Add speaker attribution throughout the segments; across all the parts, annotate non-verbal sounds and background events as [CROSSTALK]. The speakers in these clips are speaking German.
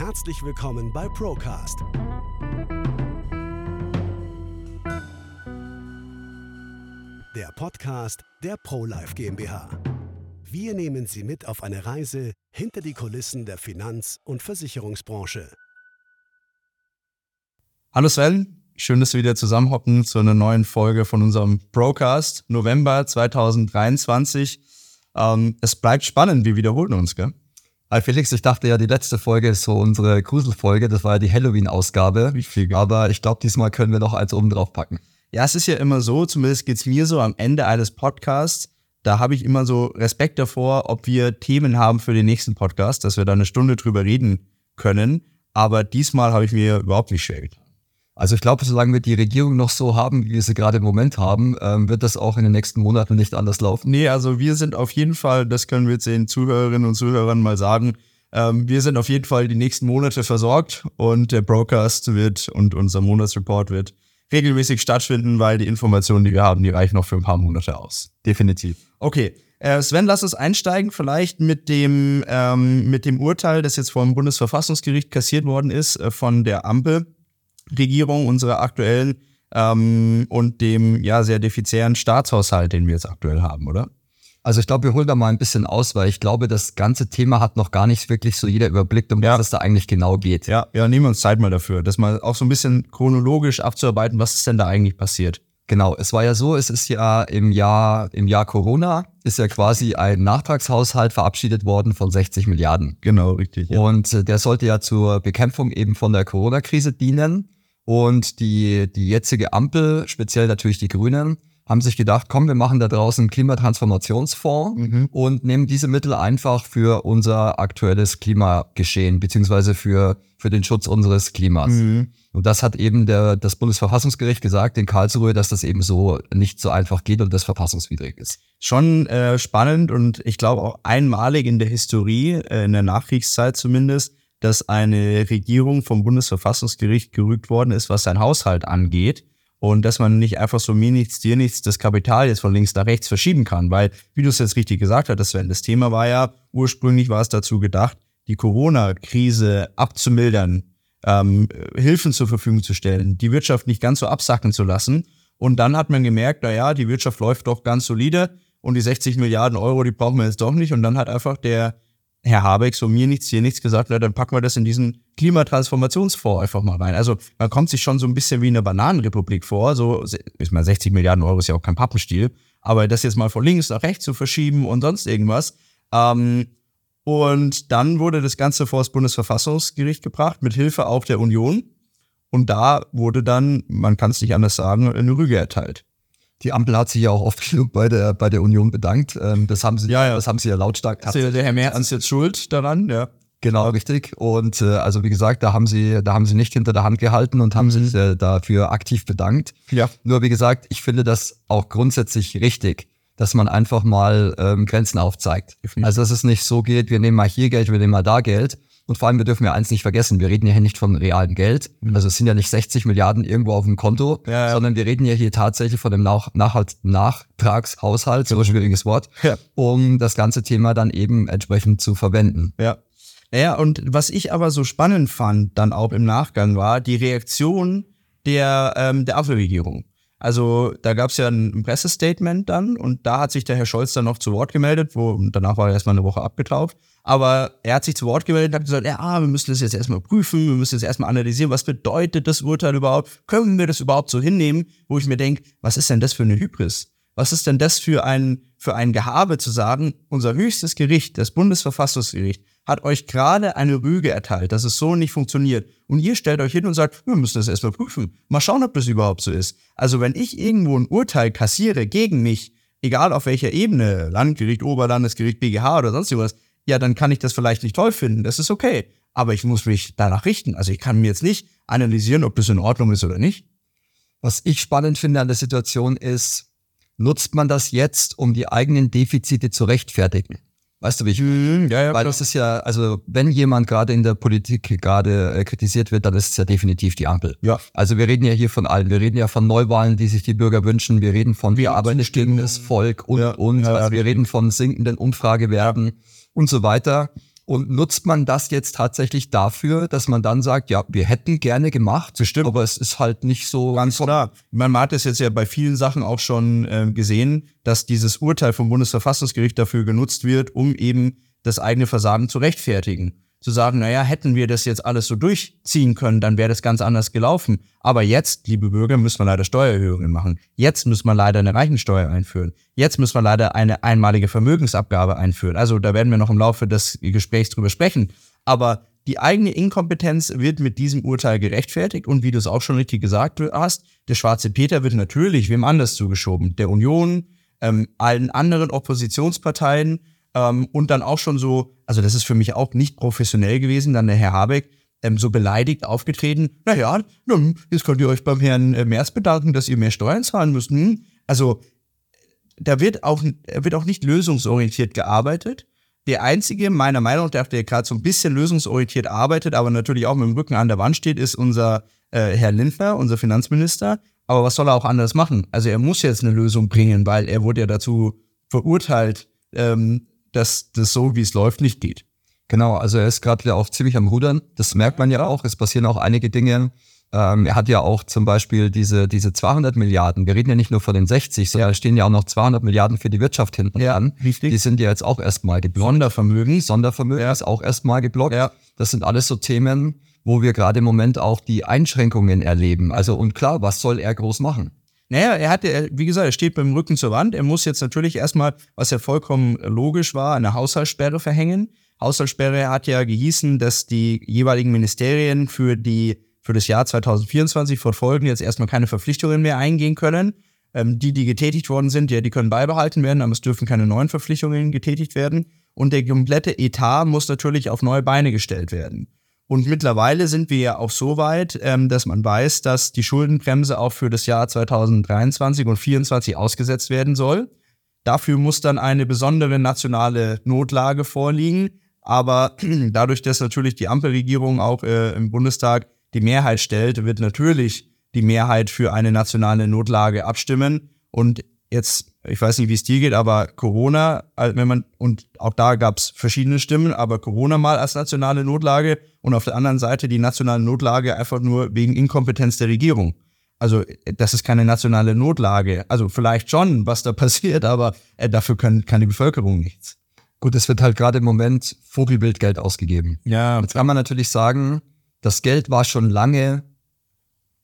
Speaker 1: Herzlich willkommen bei Procast. Der Podcast der ProLife GmbH. Wir nehmen Sie mit auf eine Reise hinter die Kulissen der Finanz- und Versicherungsbranche.
Speaker 2: Hallo Sven, schön, dass wir wieder zusammenhocken zu einer neuen Folge von unserem Procast November 2023. Ähm, es bleibt spannend, wir wiederholen uns, gell?
Speaker 3: Hi Felix, ich dachte ja, die letzte Folge ist so unsere Gruselfolge, das war ja die Halloween-Ausgabe. Aber ich glaube, diesmal können wir noch eins oben drauf packen.
Speaker 2: Ja, es ist ja immer so, zumindest geht's mir so am Ende eines Podcasts, da habe ich immer so Respekt davor, ob wir Themen haben für den nächsten Podcast, dass wir da eine Stunde drüber reden können. Aber diesmal habe ich mir überhaupt nicht schwer getan.
Speaker 3: Also ich glaube, solange wir die Regierung noch so haben, wie wir sie gerade im Moment haben, ähm, wird das auch in den nächsten Monaten nicht anders laufen.
Speaker 2: Nee, also wir sind auf jeden Fall, das können wir jetzt den Zuhörerinnen und Zuhörern mal sagen, ähm, wir sind auf jeden Fall die nächsten Monate versorgt und der Broadcast wird und unser Monatsreport wird regelmäßig stattfinden, weil die Informationen, die wir haben, die reichen noch für ein paar Monate aus.
Speaker 3: Definitiv.
Speaker 2: Okay, äh, Sven, lass uns einsteigen, vielleicht mit dem, ähm, mit dem Urteil, das jetzt vom Bundesverfassungsgericht kassiert worden ist, äh, von der Ampel. Regierung, unserer aktuellen ähm, und dem ja sehr defizitären Staatshaushalt, den wir jetzt aktuell haben, oder?
Speaker 3: Also ich glaube, wir holen da mal ein bisschen aus, weil ich glaube, das ganze Thema hat noch gar nicht wirklich so jeder überblickt, um ja. was es da eigentlich genau geht.
Speaker 2: Ja, ja, nehmen wir uns Zeit mal dafür, das mal auch so ein bisschen chronologisch abzuarbeiten, was ist denn da eigentlich passiert?
Speaker 3: Genau, es war ja so, es ist ja im Jahr, im Jahr Corona ist ja quasi ein Nachtragshaushalt verabschiedet worden von 60 Milliarden.
Speaker 2: Genau, richtig.
Speaker 3: Ja. Und äh, der sollte ja zur Bekämpfung eben von der Corona-Krise dienen. Und die, die jetzige Ampel, speziell natürlich die Grünen, haben sich gedacht, komm, wir machen da draußen einen Klimatransformationsfonds mhm. und nehmen diese Mittel einfach für unser aktuelles Klimageschehen, beziehungsweise für, für den Schutz unseres Klimas. Mhm. Und das hat eben der, das Bundesverfassungsgericht gesagt in Karlsruhe, dass das eben so nicht so einfach geht und das verfassungswidrig ist.
Speaker 2: Schon äh, spannend und ich glaube auch einmalig in der Historie, äh, in der Nachkriegszeit zumindest, dass eine Regierung vom Bundesverfassungsgericht gerügt worden ist, was sein Haushalt angeht. Und dass man nicht einfach so mir nichts, dir nichts, das Kapital jetzt von links nach rechts verschieben kann. Weil, wie du es jetzt richtig gesagt hast, Sven, das Thema war ja, ursprünglich war es dazu gedacht, die Corona-Krise abzumildern, ähm, Hilfen zur Verfügung zu stellen, die Wirtschaft nicht ganz so absacken zu lassen. Und dann hat man gemerkt, na ja, die Wirtschaft läuft doch ganz solide und die 60 Milliarden Euro, die brauchen wir jetzt doch nicht. Und dann hat einfach der Herr Habeck so mir nichts, hier nichts gesagt, na, dann packen wir das in diesen Klimatransformationsfonds einfach mal rein. Also man kommt sich schon so ein bisschen wie eine Bananenrepublik vor. So ist mal 60 Milliarden Euro ist ja auch kein Pappenstiel, aber das jetzt mal von links nach rechts zu verschieben und sonst irgendwas. Ähm, und dann wurde das Ganze vor das Bundesverfassungsgericht gebracht, mit Hilfe auch der Union. Und da wurde dann, man kann es nicht anders sagen, eine Rüge erteilt.
Speaker 3: Die Ampel hat sich ja auch oft [LAUGHS] genug bei der, bei der Union bedankt. Ähm, das haben sie, ja, ja. das haben sie ja lautstark.
Speaker 2: Also der Herr Merz ist jetzt schuld daran, ja.
Speaker 3: Genau, richtig. Und äh, also wie gesagt, da haben sie, da haben sie nicht hinter der Hand gehalten und haben mhm. sich äh, dafür aktiv bedankt. Ja. Nur wie gesagt, ich finde das auch grundsätzlich richtig, dass man einfach mal ähm, Grenzen aufzeigt. Also dass es nicht so geht, wir nehmen mal hier Geld, wir nehmen mal da Geld, und vor allem, wir dürfen ja eins nicht vergessen, wir reden ja hier nicht von realem Geld. Also es sind ja nicht 60 Milliarden irgendwo auf dem Konto, ja, ja. sondern wir reden ja hier tatsächlich von dem Nach Nachhalt Nachtragshaushalt, so ein schwieriges Wort, ja. um das ganze Thema dann eben entsprechend zu verwenden.
Speaker 2: Ja. Ja, und was ich aber so spannend fand, dann auch im Nachgang, war die Reaktion der, ähm, der Ampelregierung. Also da gab es ja ein Pressestatement dann und da hat sich der Herr Scholz dann noch zu Wort gemeldet, wo danach war er erstmal eine Woche abgetaucht. Aber er hat sich zu Wort gemeldet und hat gesagt, ja, wir müssen das jetzt erstmal prüfen, wir müssen jetzt erstmal analysieren, was bedeutet das Urteil überhaupt? Können wir das überhaupt so hinnehmen? Wo ich mir denke, was ist denn das für eine Hybris? Was ist denn das für ein, für ein Gehabe zu sagen, unser höchstes Gericht, das Bundesverfassungsgericht, hat euch gerade eine Rüge erteilt, dass es so nicht funktioniert. Und ihr stellt euch hin und sagt, wir müssen das erstmal prüfen. Mal schauen, ob das überhaupt so ist. Also wenn ich irgendwo ein Urteil kassiere gegen mich, egal auf welcher Ebene, Landgericht, Oberlandesgericht, BGH oder sonst irgendwas, ja, dann kann ich das vielleicht nicht toll finden. Das ist okay. Aber ich muss mich danach richten. Also ich kann mir jetzt nicht analysieren, ob das in Ordnung ist oder nicht.
Speaker 3: Was ich spannend finde an der Situation ist, nutzt man das jetzt, um die eigenen Defizite zu rechtfertigen? Weißt du, wie ich? Mhm, ja, ja, Weil das ist ja, also wenn jemand gerade in der Politik gerade äh, kritisiert wird, dann ist es ja definitiv die Ampel. Ja. Also wir reden ja hier von allen. Wir reden ja von Neuwahlen, die sich die Bürger wünschen. Wir reden von wir arbeitendes Volk und ja, und. Ja, also wir reden von sinkenden Umfragewerten und so weiter. Und nutzt man das jetzt tatsächlich dafür, dass man dann sagt, ja, wir hätten gerne gemacht,
Speaker 2: Bestimmt.
Speaker 3: aber es ist halt nicht so.
Speaker 2: Ganz klar. Man hat es jetzt ja bei vielen Sachen auch schon äh, gesehen, dass dieses Urteil vom Bundesverfassungsgericht dafür genutzt wird, um eben das eigene Versagen zu rechtfertigen zu sagen, naja, hätten wir das jetzt alles so durchziehen können, dann wäre das ganz anders gelaufen. Aber jetzt, liebe Bürger, müssen wir leider Steuererhöhungen machen. Jetzt müssen wir leider eine Reichensteuer einführen. Jetzt müssen wir leider eine einmalige Vermögensabgabe einführen. Also da werden wir noch im Laufe des Gesprächs drüber sprechen. Aber die eigene Inkompetenz wird mit diesem Urteil gerechtfertigt und wie du es auch schon richtig gesagt hast, der schwarze Peter wird natürlich wem anders zugeschoben. Der Union, ähm, allen anderen Oppositionsparteien, ähm, und dann auch schon so, also das ist für mich auch nicht professionell gewesen, dann der Herr Habeck ähm, so beleidigt aufgetreten, naja, nun, jetzt könnt ihr euch beim Herrn äh, Merz bedanken, dass ihr mehr Steuern zahlen müsst. Hm? Also da wird auch, wird auch nicht lösungsorientiert gearbeitet. Der einzige, meiner Meinung nach, der gerade so ein bisschen lösungsorientiert arbeitet, aber natürlich auch mit dem Rücken an der Wand steht, ist unser äh, Herr Lindner, unser Finanzminister. Aber was soll er auch anders machen? Also er muss jetzt eine Lösung bringen, weil er wurde ja dazu verurteilt, ähm, dass das so, wie es läuft, nicht geht.
Speaker 3: Genau, also er ist gerade auch ziemlich am Rudern. Das merkt man ja auch. Es passieren auch einige Dinge. Ähm, er hat ja auch zum Beispiel diese, diese 200 Milliarden. Wir reden ja nicht nur von den 60, sondern ja. stehen ja auch noch 200 Milliarden für die Wirtschaft hinten ja, an. Richtig. Die sind ja jetzt auch erstmal geblockt.
Speaker 2: Sondervermögen.
Speaker 3: Sondervermögen ja. ist auch erstmal geblockt. Ja. Das sind alles so Themen, wo wir gerade im Moment auch die Einschränkungen erleben. Also und klar, was soll er groß machen?
Speaker 2: Naja, er hatte, wie gesagt, er steht dem Rücken zur Wand. Er muss jetzt natürlich erstmal, was ja vollkommen logisch war, eine Haushaltssperre verhängen. Haushaltssperre hat ja gehießen, dass die jeweiligen Ministerien für die, für das Jahr 2024 fortfolgen jetzt erstmal keine Verpflichtungen mehr eingehen können. Ähm, die, die getätigt worden sind, ja, die können beibehalten werden, aber es dürfen keine neuen Verpflichtungen getätigt werden. Und der komplette Etat muss natürlich auf neue Beine gestellt werden. Und mittlerweile sind wir ja auch so weit, ähm, dass man weiß, dass die Schuldenbremse auch für das Jahr 2023 und 2024 ausgesetzt werden soll. Dafür muss dann eine besondere nationale Notlage vorliegen. Aber [CLEARS THROAT] dadurch, dass natürlich die Ampelregierung auch äh, im Bundestag die Mehrheit stellt, wird natürlich die Mehrheit für eine nationale Notlage abstimmen. Und jetzt ich weiß nicht, wie es dir geht, aber Corona, wenn man, und auch da gab es verschiedene Stimmen, aber Corona mal als nationale Notlage und auf der anderen Seite die nationale Notlage einfach nur wegen Inkompetenz der Regierung. Also das ist keine nationale Notlage. Also vielleicht schon, was da [LAUGHS] passiert, aber äh, dafür kann, kann die Bevölkerung nichts.
Speaker 3: Gut, es wird halt gerade im Moment Vogelbildgeld ausgegeben. Ja. Jetzt kann man natürlich sagen, das Geld war schon lange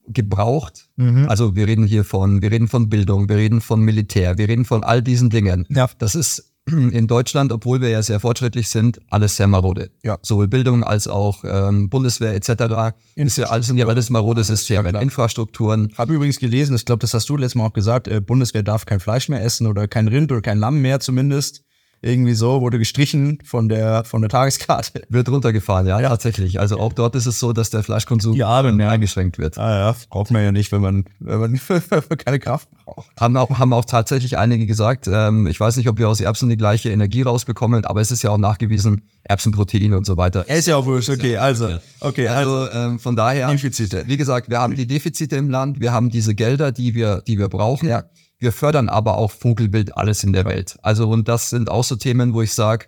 Speaker 3: gebraucht. Mhm. Also wir reden hier von, wir reden von Bildung, wir reden von Militär, wir reden von all diesen Dingen. Ja. Das ist [CLEARS THROAT] in Deutschland, obwohl wir ja sehr fortschrittlich sind, alles sehr marode. Ja. Sowohl Bildung als auch ähm, Bundeswehr etc. Ist ja alles, sind ja alles marode Systeme, ja, Infrastrukturen.
Speaker 2: Habe übrigens gelesen, ich glaube, das hast du letztes Mal auch gesagt, äh, Bundeswehr darf kein Fleisch mehr essen oder kein Rind oder kein Lamm mehr zumindest. Irgendwie so, wurde gestrichen von der, von der Tageskarte. [LAUGHS]
Speaker 3: Wird runtergefahren, ja, ja, tatsächlich. Also auch dort ist es so, dass der Fleischkonsum ja, dann, ja. eingeschränkt wird.
Speaker 2: Ah ja, braucht man ja nicht, wenn man, wenn man [LAUGHS] keine Kraft braucht.
Speaker 3: Haben auch, haben auch tatsächlich einige gesagt, ähm, ich weiß nicht, ob wir aus Erbsen die gleiche Energie rausbekommen, aber es ist ja auch nachgewiesen, Erbsenprotein und so weiter.
Speaker 2: Er ist ja auch wurscht, okay, also, okay,
Speaker 3: also, also ähm, von daher. Defizite. Wie gesagt, wir haben die Defizite im Land, wir haben diese Gelder, die wir, die wir brauchen. Ja. Wir fördern aber auch Vogelbild alles in der Welt. Also, und das sind auch so Themen, wo ich sage,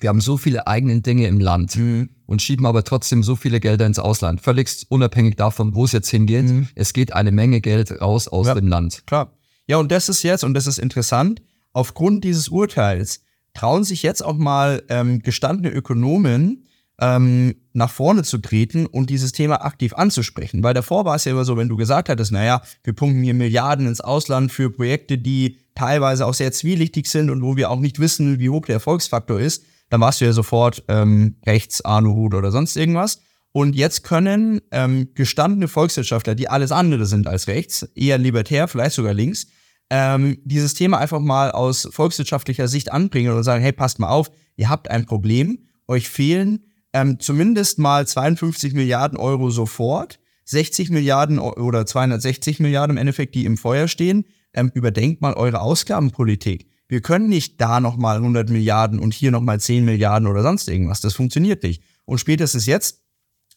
Speaker 3: wir haben so viele eigene Dinge im Land mhm. und schieben aber trotzdem so viele Gelder ins Ausland. Völlig unabhängig davon, wo es jetzt hingeht. Mhm. Es geht eine Menge Geld raus aus ja, dem Land.
Speaker 2: Klar. Ja, und das ist jetzt, und das ist interessant, aufgrund dieses Urteils trauen sich jetzt auch mal ähm, gestandene Ökonomen ähm, nach vorne zu treten und dieses Thema aktiv anzusprechen. Weil davor war es ja immer so, wenn du gesagt hattest, naja, wir pumpen hier Milliarden ins Ausland für Projekte, die teilweise auch sehr zwielichtig sind und wo wir auch nicht wissen, wie hoch der Erfolgsfaktor ist, dann warst du ja sofort ähm, rechts, Aluhut oder sonst irgendwas. Und jetzt können ähm, gestandene Volkswirtschaftler, die alles andere sind als rechts, eher libertär, vielleicht sogar links, ähm, dieses Thema einfach mal aus volkswirtschaftlicher Sicht anbringen und sagen, hey, passt mal auf, ihr habt ein Problem, euch fehlen ähm, zumindest mal 52 Milliarden Euro sofort, 60 Milliarden oder 260 Milliarden im Endeffekt, die im Feuer stehen. Ähm, überdenkt mal eure Ausgabenpolitik. Wir können nicht da nochmal 100 Milliarden und hier nochmal 10 Milliarden oder sonst irgendwas. Das funktioniert nicht. Und spätestens jetzt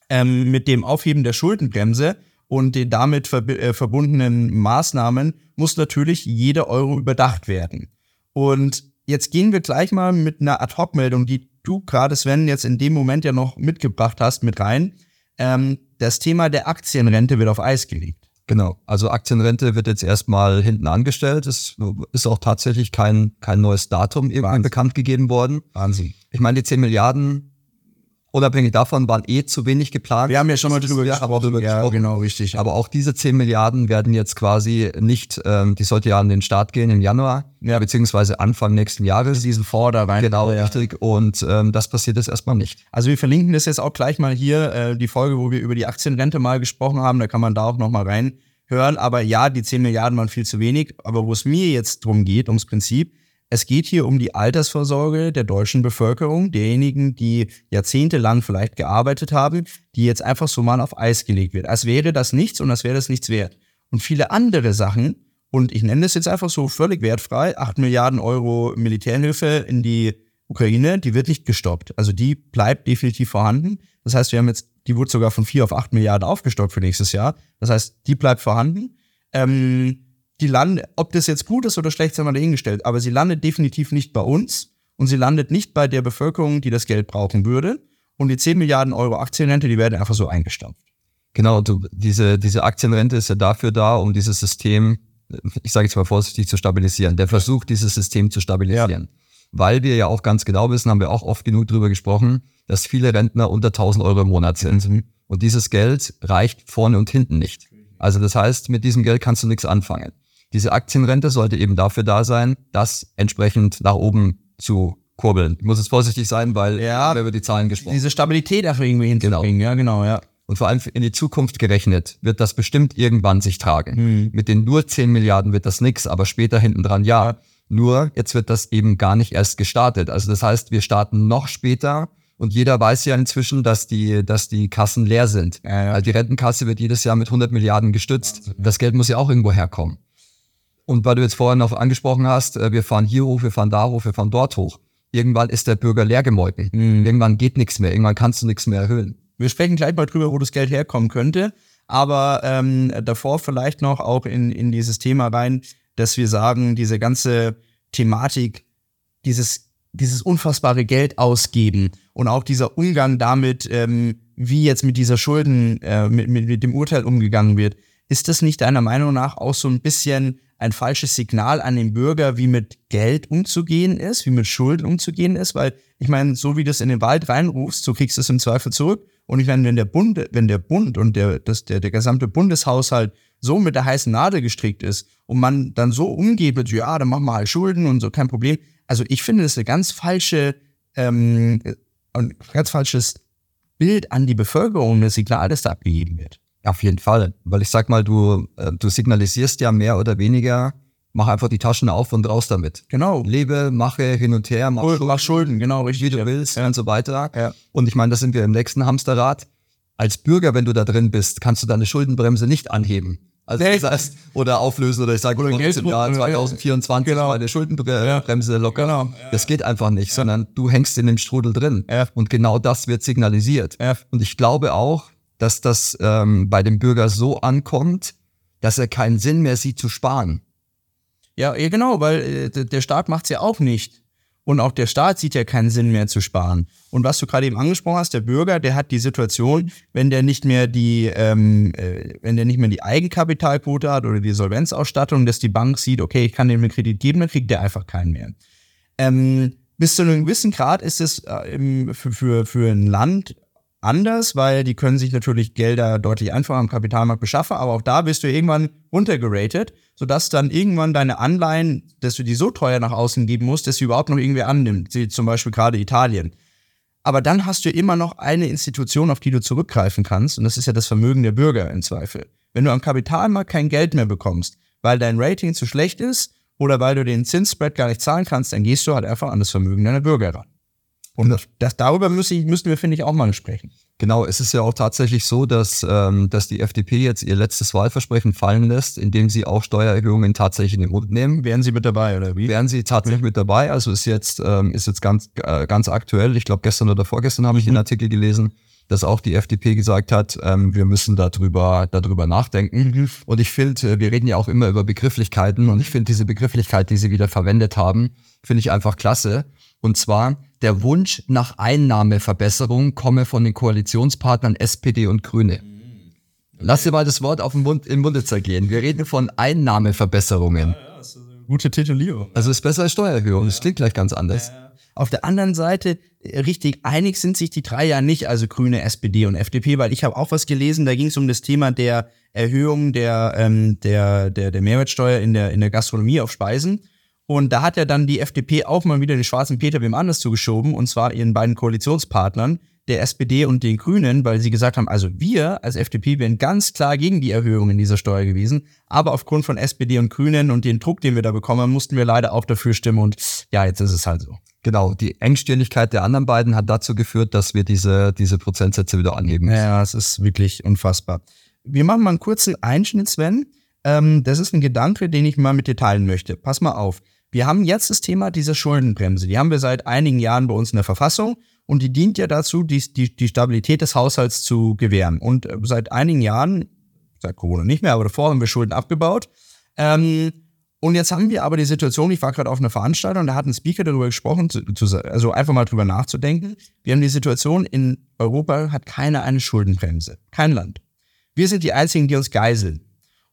Speaker 2: ähm, mit dem Aufheben der Schuldenbremse und den damit ver äh, verbundenen Maßnahmen muss natürlich jeder Euro überdacht werden. Und jetzt gehen wir gleich mal mit einer Ad-Hoc-Meldung, die du gerade, Sven, jetzt in dem Moment ja noch mitgebracht hast, mit rein. Ähm, das Thema der Aktienrente wird auf Eis gelegt.
Speaker 3: Genau. Also Aktienrente wird jetzt erstmal hinten angestellt. Es ist auch tatsächlich kein, kein neues Datum irgendwann bekannt gegeben worden.
Speaker 2: Wahnsinn.
Speaker 3: Ich meine, die 10 Milliarden Unabhängig davon waren eh zu wenig geplant.
Speaker 2: Wir haben ja schon mal drüber gesprochen.
Speaker 3: Ja, genau, richtig. Aber auch diese 10 Milliarden werden jetzt quasi nicht, ähm, die sollte ja an den Start gehen im Januar, ja. beziehungsweise Anfang nächsten Jahres.
Speaker 2: Diesen Vorder rein.
Speaker 3: Genau, ja. richtig. Und ähm, das passiert jetzt erstmal nicht.
Speaker 2: Also wir verlinken das jetzt auch gleich mal hier, äh, die Folge, wo wir über die Aktienrente mal gesprochen haben. Da kann man da auch nochmal reinhören. Aber ja, die 10 Milliarden waren viel zu wenig. Aber wo es mir jetzt drum geht, ums Prinzip, es geht hier um die Altersvorsorge der deutschen Bevölkerung, derjenigen, die jahrzehntelang vielleicht gearbeitet haben, die jetzt einfach so mal auf Eis gelegt wird. Als wäre das nichts und als wäre das nichts wert. Und viele andere Sachen, und ich nenne das jetzt einfach so völlig wertfrei, 8 Milliarden Euro Militärhilfe in die Ukraine, die wird nicht gestoppt. Also die bleibt definitiv vorhanden. Das heißt, wir haben jetzt, die wurde sogar von 4 auf 8 Milliarden aufgestockt für nächstes Jahr. Das heißt, die bleibt vorhanden. Ähm, die landet, ob das jetzt gut ist oder schlecht, sind wir dahingestellt, aber sie landet definitiv nicht bei uns und sie landet nicht bei der Bevölkerung, die das Geld brauchen würde. Und die 10 Milliarden Euro Aktienrente, die werden einfach so eingestampft.
Speaker 3: Genau, du, diese, diese Aktienrente ist ja dafür da, um dieses System, ich sage jetzt mal vorsichtig, zu stabilisieren. Der Versuch, dieses System zu stabilisieren. Ja. Weil wir ja auch ganz genau wissen, haben wir auch oft genug drüber gesprochen, dass viele Rentner unter 1000 Euro im Monat sind. Mhm. Und dieses Geld reicht vorne und hinten nicht. Also das heißt, mit diesem Geld kannst du nichts anfangen. Diese Aktienrente sollte eben dafür da sein, das entsprechend nach oben zu kurbeln. Ich muss jetzt vorsichtig sein, weil
Speaker 2: ja,
Speaker 3: wir über die Zahlen gesprochen
Speaker 2: Diese Stabilität dafür irgendwie hinzubringen.
Speaker 3: Genau. Ja, genau, ja. Und vor allem in die Zukunft gerechnet wird das bestimmt irgendwann sich tragen. Hm. Mit den nur 10 Milliarden wird das nix, aber später hinten dran ja. ja. Nur jetzt wird das eben gar nicht erst gestartet. Also das heißt, wir starten noch später und jeder weiß ja inzwischen, dass die, dass die Kassen leer sind. Ja, ja. Also die Rentenkasse wird jedes Jahr mit 100 Milliarden gestützt. Das Geld muss ja auch irgendwo herkommen. Und weil du jetzt vorhin noch angesprochen hast, äh, wir fahren hier hoch, wir fahren da hoch, wir fahren dort hoch. Irgendwann ist der Bürger leer gemolken. Mhm. Irgendwann geht nichts mehr. Irgendwann kannst du nichts mehr erhöhen.
Speaker 2: Wir sprechen gleich mal drüber, wo das Geld herkommen könnte. Aber ähm, davor vielleicht noch auch in, in dieses Thema rein, dass wir sagen, diese ganze Thematik, dieses, dieses unfassbare Geld ausgeben und auch dieser Umgang damit, ähm, wie jetzt mit dieser Schulden, äh, mit, mit, mit dem Urteil umgegangen wird, ist das nicht deiner Meinung nach auch so ein bisschen ein falsches Signal an den Bürger, wie mit Geld umzugehen ist, wie mit Schulden umzugehen ist, weil ich meine, so wie du es in den Wald reinrufst, so kriegst du es im Zweifel zurück. Und ich meine, wenn der Bund, wenn der Bund und der, das, der, der gesamte Bundeshaushalt so mit der heißen Nadel gestrickt ist und man dann so umgeht mit, ja, dann machen wir halt Schulden und so, kein Problem. Also ich finde das eine ganz falsche, ähm, ein ganz falsches Bild an die Bevölkerung, das Signal, das da abgegeben wird.
Speaker 3: Auf jeden Fall, weil ich sag mal, du, äh, du signalisierst ja mehr oder weniger, mach einfach die Taschen auf und raus damit.
Speaker 2: Genau.
Speaker 3: Lebe, mache hin und her,
Speaker 2: mach, Schulden, mach Schulden, genau,
Speaker 3: richtig. Wie du willst ja. und so weiter.
Speaker 2: Ja.
Speaker 3: Und ich meine, da sind wir im nächsten Hamsterrad. Als Bürger, wenn du da drin bist, kannst du deine Schuldenbremse nicht anheben. Also das heißt, oder auflösen oder ich sage oder im Jahr 2024 genau. meine Schuldenbremse locker. Genau. Das geht einfach nicht, ja. sondern du hängst in dem Strudel drin. Und genau das wird signalisiert. Und ich glaube auch, dass das ähm, bei dem Bürger so ankommt, dass er keinen Sinn mehr sieht zu sparen.
Speaker 2: Ja, ja genau, weil äh, der Staat macht es ja auch nicht. Und auch der Staat sieht ja keinen Sinn mehr zu sparen. Und was du gerade eben angesprochen hast, der Bürger, der hat die Situation, wenn der nicht mehr die, ähm, äh, wenn der nicht mehr die Eigenkapitalquote hat oder die Solvenzausstattung, dass die Bank sieht, okay, ich kann dem einen Kredit geben, dann kriegt der einfach keinen mehr. Ähm, bis zu einem gewissen Grad ist es äh, für, für, für ein Land anders, weil die können sich natürlich Gelder deutlich einfacher am Kapitalmarkt beschaffen, aber auch da bist du irgendwann runtergeratet, sodass dann irgendwann deine Anleihen, dass du die so teuer nach außen geben musst, dass sie überhaupt noch irgendwer annimmt, wie zum Beispiel gerade Italien. Aber dann hast du immer noch eine Institution, auf die du zurückgreifen kannst, und das ist ja das Vermögen der Bürger im Zweifel. Wenn du am Kapitalmarkt kein Geld mehr bekommst, weil dein Rating zu schlecht ist oder weil du den Zinsspread gar nicht zahlen kannst, dann gehst du halt einfach an das Vermögen deiner Bürger ran. Und das, das darüber müssen, müssen wir, finde ich, auch mal sprechen.
Speaker 3: Genau, es ist ja auch tatsächlich so, dass, ähm, dass die FDP jetzt ihr letztes Wahlversprechen fallen lässt, indem sie auch Steuererhöhungen tatsächlich in den Mund nehmen.
Speaker 2: Wären sie mit dabei oder wie?
Speaker 3: Wären sie tatsächlich mit dabei. Also ist jetzt, ähm, ist jetzt ganz, äh, ganz aktuell. Ich glaube, gestern oder vorgestern habe ich mhm. den Artikel gelesen, dass auch die FDP gesagt hat, ähm, wir müssen darüber, darüber nachdenken. Mhm. Und ich finde, äh, wir reden ja auch immer über Begrifflichkeiten und ich finde diese Begrifflichkeit, die sie wieder verwendet haben, finde ich einfach klasse Und zwar, der Wunsch nach Einnahmeverbesserung komme von den Koalitionspartnern SPD und Grüne. Lass dir mal das Wort auf den Mund, im Munde zergehen. Wir reden von Einnahmeverbesserungen. Ja, ja,
Speaker 2: das ist eine gute Titulierung.
Speaker 3: Also ist besser als Steuererhöhung. Das klingt gleich ganz anders. Ja.
Speaker 2: Auf der anderen Seite, äh, richtig einig sind sich die drei ja nicht, also Grüne, SPD und FDP, weil ich habe auch was gelesen, da ging es um das Thema der Erhöhung der, ähm, der, der, der Mehrwertsteuer in der, in der Gastronomie auf Speisen. Und da hat ja dann die FDP auch mal wieder den schwarzen Peter wem anders zugeschoben, und zwar ihren beiden Koalitionspartnern, der SPD und den Grünen, weil sie gesagt haben, also wir als FDP wären ganz klar gegen die Erhöhung in dieser Steuer gewesen, aber aufgrund von SPD und Grünen und den Druck, den wir da bekommen, mussten wir leider auch dafür stimmen und ja, jetzt ist es halt so.
Speaker 3: Genau, die Engstirnigkeit der anderen beiden hat dazu geführt, dass wir diese, diese Prozentsätze wieder anheben.
Speaker 2: Ja, es ist wirklich unfassbar. Wir machen mal einen kurzen Einschnitt, Sven. Ähm, das ist ein Gedanke, den ich mal mit dir teilen möchte. Pass mal auf. Wir haben jetzt das Thema dieser Schuldenbremse. Die haben wir seit einigen Jahren bei uns in der Verfassung und die dient ja dazu, die, die, die Stabilität des Haushalts zu gewähren. Und äh, seit einigen Jahren, seit Corona nicht mehr, aber davor haben wir Schulden abgebaut. Ähm, und jetzt haben wir aber die Situation, ich war gerade auf einer Veranstaltung, da hat ein Speaker darüber gesprochen, zu, zu, also einfach mal drüber nachzudenken. Wir haben die Situation, in Europa hat keiner eine Schuldenbremse. Kein Land. Wir sind die Einzigen, die uns geiseln.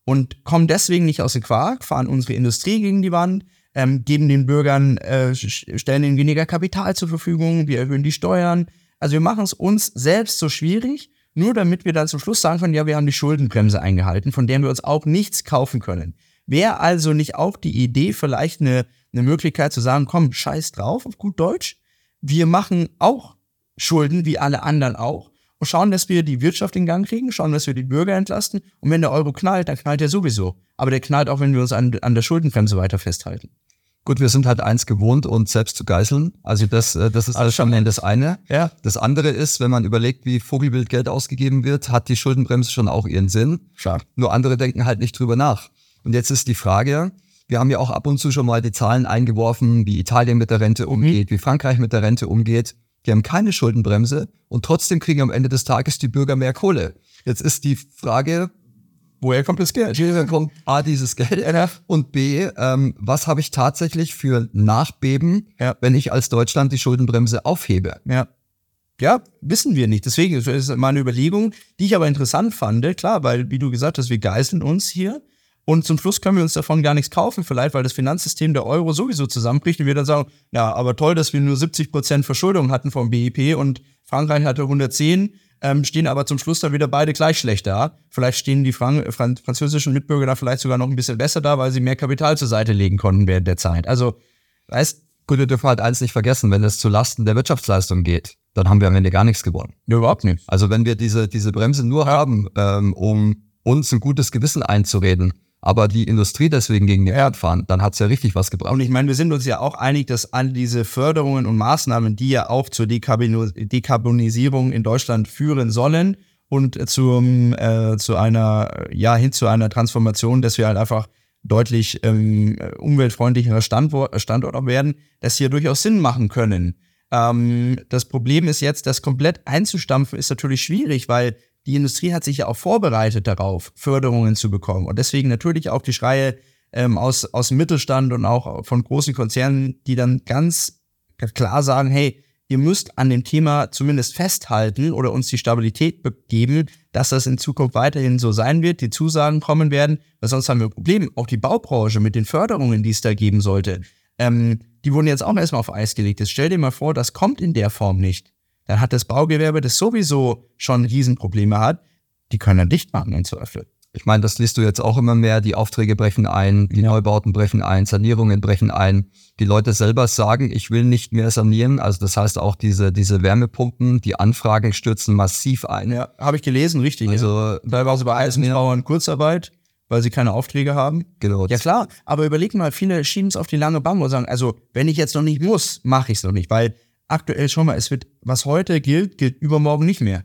Speaker 2: Und kommen deswegen nicht aus dem Quark, fahren unsere Industrie gegen die Wand, ähm, geben den Bürgern, äh, stellen ihnen weniger Kapital zur Verfügung, wir erhöhen die Steuern. Also wir machen es uns selbst so schwierig, nur damit wir dann zum Schluss sagen können, ja, wir haben die Schuldenbremse eingehalten, von der wir uns auch nichts kaufen können. Wäre also nicht auch die Idee vielleicht eine, eine Möglichkeit zu sagen, komm, scheiß drauf auf gut Deutsch, wir machen auch Schulden wie alle anderen auch und schauen, dass wir die Wirtschaft in Gang kriegen, schauen, dass wir die Bürger entlasten. Und wenn der Euro knallt, dann knallt er sowieso. Aber der knallt auch, wenn wir uns an, an der Schuldenbremse weiter festhalten.
Speaker 3: Gut, wir sind halt eins gewohnt, uns selbst zu geißeln. Also das, äh, das ist alles schon das eine. Ja. Das andere ist, wenn man überlegt, wie Vogelbild Geld ausgegeben wird, hat die Schuldenbremse schon auch ihren Sinn.
Speaker 2: Klar.
Speaker 3: Nur andere denken halt nicht drüber nach. Und jetzt ist die Frage, wir haben ja auch ab und zu schon mal die Zahlen eingeworfen, wie Italien mit der Rente umgeht, mhm. wie Frankreich mit der Rente umgeht. Die haben keine Schuldenbremse und trotzdem kriegen am Ende des Tages die Bürger mehr Kohle. Jetzt ist die Frage, woher kommt das Geld? Woher kommt A, dieses Geld und B, ähm, was habe ich tatsächlich für Nachbeben, ja. wenn ich als Deutschland die Schuldenbremse aufhebe?
Speaker 2: Ja. Ja, wissen wir nicht. Deswegen ist meine Überlegung, die ich aber interessant fand. Klar, weil, wie du gesagt hast, wir geißeln uns hier. Und zum Schluss können wir uns davon gar nichts kaufen, vielleicht, weil das Finanzsystem der Euro sowieso zusammenbricht und wir dann sagen, ja, aber toll, dass wir nur 70 Prozent Verschuldung hatten vom BIP und Frankreich hatte 110, ähm, stehen aber zum Schluss dann wieder beide gleich schlecht da. Vielleicht stehen die Frank Franz französischen Mitbürger da vielleicht sogar noch ein bisschen besser da, weil sie mehr Kapital zur Seite legen konnten während der Zeit. Also, weißt
Speaker 3: Gut, wir dürfen halt eins nicht vergessen, wenn es zu Lasten der Wirtschaftsleistung geht, dann haben wir am Ende gar nichts gewonnen.
Speaker 2: Ja, überhaupt nicht.
Speaker 3: Also wenn wir diese, diese Bremse nur haben, ähm, um uns ein gutes Gewissen einzureden, aber die Industrie deswegen gegen die Erd fahren, dann hat's ja richtig was gebracht.
Speaker 2: Und ich meine, wir sind uns ja auch einig, dass all diese Förderungen und Maßnahmen, die ja auch zur Dekarbonisierung in Deutschland führen sollen und zum, äh, zu einer, ja, hin zu einer Transformation, dass wir halt einfach deutlich ähm, umweltfreundlicherer Standort, Standort auch werden, dass hier durchaus Sinn machen können. Ähm, das Problem ist jetzt, das komplett einzustampfen, ist natürlich schwierig, weil die Industrie hat sich ja auch vorbereitet darauf, Förderungen zu bekommen. Und deswegen natürlich auch die Schreie ähm, aus, aus dem Mittelstand und auch von großen Konzernen, die dann ganz klar sagen, hey, ihr müsst an dem Thema zumindest festhalten oder uns die Stabilität geben, dass das in Zukunft weiterhin so sein wird, die Zusagen kommen werden, weil sonst haben wir ein Problem. Auch die Baubranche mit den Förderungen, die es da geben sollte, ähm, die wurden jetzt auch erstmal auf Eis gelegt. Jetzt stell dir mal vor, das kommt in der Form nicht dann hat das Baugewerbe, das sowieso schon Riesenprobleme hat, die können dann dicht machen in Zweifel.
Speaker 3: Ich meine, das liest du jetzt auch immer mehr. Die Aufträge brechen ein, die Neubauten brechen ein, Sanierungen brechen ein. Die Leute selber sagen, ich will nicht mehr sanieren. Also das heißt auch diese, diese Wärmepumpen, die Anfragen stürzen massiv ein.
Speaker 2: Ja, habe ich gelesen, richtig. Also ja. teilweise bei Eisenbauern Kurzarbeit, weil sie keine Aufträge haben.
Speaker 3: Genau.
Speaker 2: Ja klar, aber überleg mal, viele schieben es auf die lange Bank und sagen, also wenn ich jetzt noch nicht muss, mache ich es noch nicht, weil aktuell schon mal, es wird, was heute gilt, gilt übermorgen nicht mehr.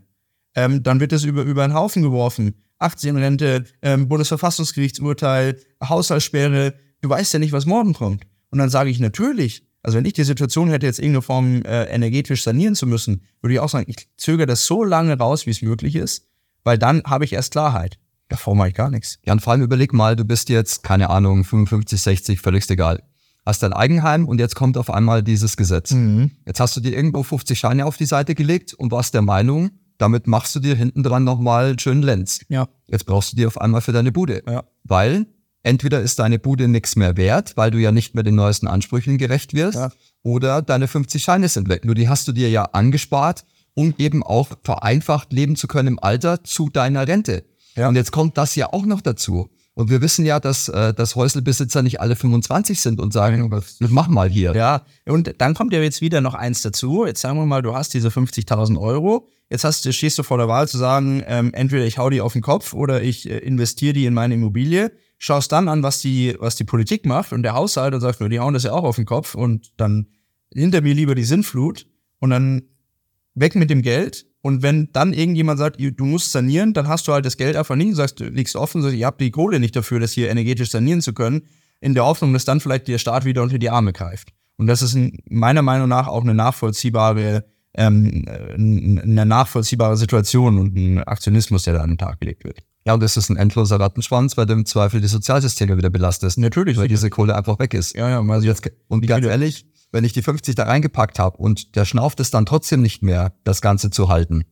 Speaker 2: Ähm, dann wird es über, über einen Haufen geworfen. Aktienrente, ähm, Bundesverfassungsgerichtsurteil, Haushaltssperre. Du weißt ja nicht, was morgen kommt. Und dann sage ich natürlich, also wenn ich die Situation hätte, jetzt irgendeine Form äh, energetisch sanieren zu müssen, würde ich auch sagen, ich zögere das so lange raus, wie es möglich ist, weil dann habe ich erst Klarheit. Davor mache ich gar nichts.
Speaker 3: Ja, und vor allem überleg mal, du bist jetzt, keine Ahnung, 55, 60, völlig egal. Hast dein Eigenheim und jetzt kommt auf einmal dieses Gesetz. Mhm. Jetzt hast du dir irgendwo 50 Scheine auf die Seite gelegt und warst der Meinung, damit machst du dir hinten dran nochmal einen schönen Lenz.
Speaker 2: Ja.
Speaker 3: Jetzt brauchst du dir auf einmal für deine Bude.
Speaker 2: Ja.
Speaker 3: Weil entweder ist deine Bude nichts mehr wert, weil du ja nicht mehr den neuesten Ansprüchen gerecht wirst, ja. oder deine 50 Scheine sind weg. Nur die hast du dir ja angespart, um eben auch vereinfacht leben zu können im Alter zu deiner Rente. Ja. Und jetzt kommt das ja auch noch dazu. Und wir wissen ja, dass, äh, dass Häuselbesitzer nicht alle 25 sind und sagen, mach mal hier.
Speaker 2: Ja, und dann kommt ja jetzt wieder noch eins dazu. Jetzt sagen wir mal, du hast diese 50.000 Euro. Jetzt hast, stehst du vor der Wahl zu sagen, ähm, entweder ich hau die auf den Kopf oder ich äh, investiere die in meine Immobilie. Schaust dann an, was die, was die Politik macht und der Haushalt und sagst, nur, die hauen das ja auch auf den Kopf und dann hinter mir lieber die Sinnflut und dann weg mit dem Geld und wenn dann irgendjemand sagt, du musst sanieren, dann hast du halt das Geld einfach nicht sagst, du liegst offen, sagst, ihr habt die Kohle nicht dafür, das hier energetisch sanieren zu können, in der Hoffnung, dass dann vielleicht der Staat wieder unter die Arme greift. Und das ist meiner Meinung nach auch eine nachvollziehbare, ähm, eine nachvollziehbare Situation und ein Aktionismus, der da an den Tag gelegt wird.
Speaker 3: Ja, und das ist ein endloser Rattenschwanz, weil du im Zweifel die Sozialsysteme wieder belastest.
Speaker 2: Natürlich.
Speaker 3: Weil diese Kohle einfach weg ist.
Speaker 2: Ja, ja. Also jetzt,
Speaker 3: und ganz ehrlich, wenn ich die 50 da reingepackt habe und der schnauft es dann trotzdem nicht mehr, das Ganze zu halten.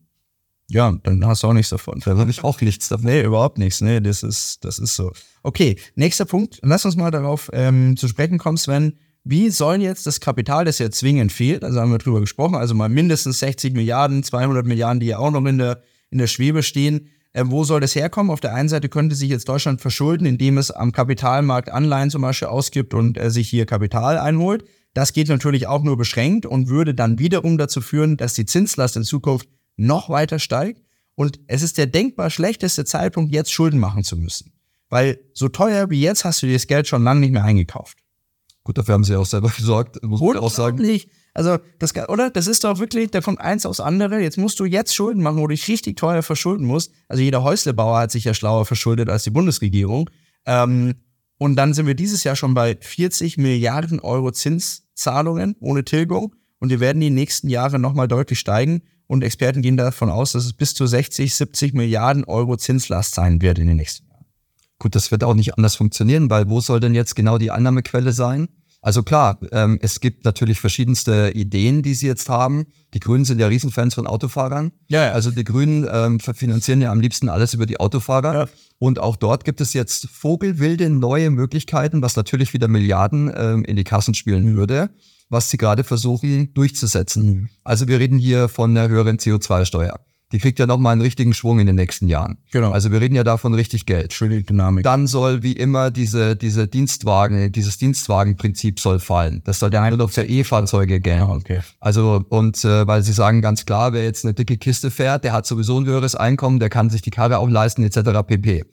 Speaker 2: Ja, dann hast du auch nichts davon.
Speaker 3: Dann habe ich auch nichts davon.
Speaker 2: Nee, überhaupt nichts. Nee, das ist, das ist so. Okay, nächster Punkt. Lass uns mal darauf ähm, zu sprechen kommen, Sven. Wie soll jetzt das Kapital, das ja zwingend fehlt, also haben wir drüber gesprochen, also mal mindestens 60 Milliarden, 200 Milliarden, die ja auch noch in der, in der Schwebe stehen, äh, wo soll das herkommen? Auf der einen Seite könnte sich jetzt Deutschland verschulden, indem es am Kapitalmarkt Anleihen zum Beispiel ausgibt und äh, sich hier Kapital einholt. Das geht natürlich auch nur beschränkt und würde dann wiederum dazu führen, dass die Zinslast in Zukunft noch weiter steigt. Und es ist der denkbar schlechteste Zeitpunkt, jetzt Schulden machen zu müssen. Weil so teuer wie jetzt hast du dir das Geld schon lange nicht mehr eingekauft.
Speaker 3: Gut, dafür haben sie auch selber [LAUGHS] gesorgt, muss man auch sagen.
Speaker 2: Nicht. Also, das, oder? Das ist doch wirklich, da kommt eins aufs andere. Jetzt musst du jetzt Schulden machen, wo du dich richtig teuer verschulden musst. Also, jeder Häuslebauer hat sich ja schlauer verschuldet als die Bundesregierung. Ähm, und dann sind wir dieses Jahr schon bei 40 Milliarden Euro Zinszahlungen ohne Tilgung. Und wir werden die nächsten Jahre nochmal deutlich steigen. Und Experten gehen davon aus, dass es bis zu 60, 70 Milliarden Euro Zinslast sein wird in den nächsten Jahren.
Speaker 3: Gut, das wird auch nicht anders funktionieren, weil wo soll denn jetzt genau die Annahmequelle sein? Also klar, ähm, es gibt natürlich verschiedenste Ideen, die sie jetzt haben. Die Grünen sind ja Riesenfans von Autofahrern.
Speaker 2: Ja, ja.
Speaker 3: Also die Grünen ähm, finanzieren ja am liebsten alles über die Autofahrer. Ja. Und auch dort gibt es jetzt vogelwilde neue Möglichkeiten, was natürlich wieder Milliarden ähm, in die Kassen spielen mhm. würde, was sie gerade versuchen durchzusetzen. Mhm. Also wir reden hier von einer höheren CO2-Steuer die kriegt ja nochmal einen richtigen Schwung in den nächsten Jahren.
Speaker 2: Genau.
Speaker 3: Also wir reden ja davon richtig Geld.
Speaker 2: Schöne Dynamik.
Speaker 3: Dann soll wie immer diese, diese Dienstwagen, dieses Dienstwagenprinzip soll fallen. Das soll der nur noch für E-Fahrzeuge gehen.
Speaker 2: Ah, okay.
Speaker 3: Also, und äh, weil sie sagen ganz klar, wer jetzt eine dicke Kiste fährt, der hat sowieso ein höheres Einkommen, der kann sich die Karre auch leisten, etc. pp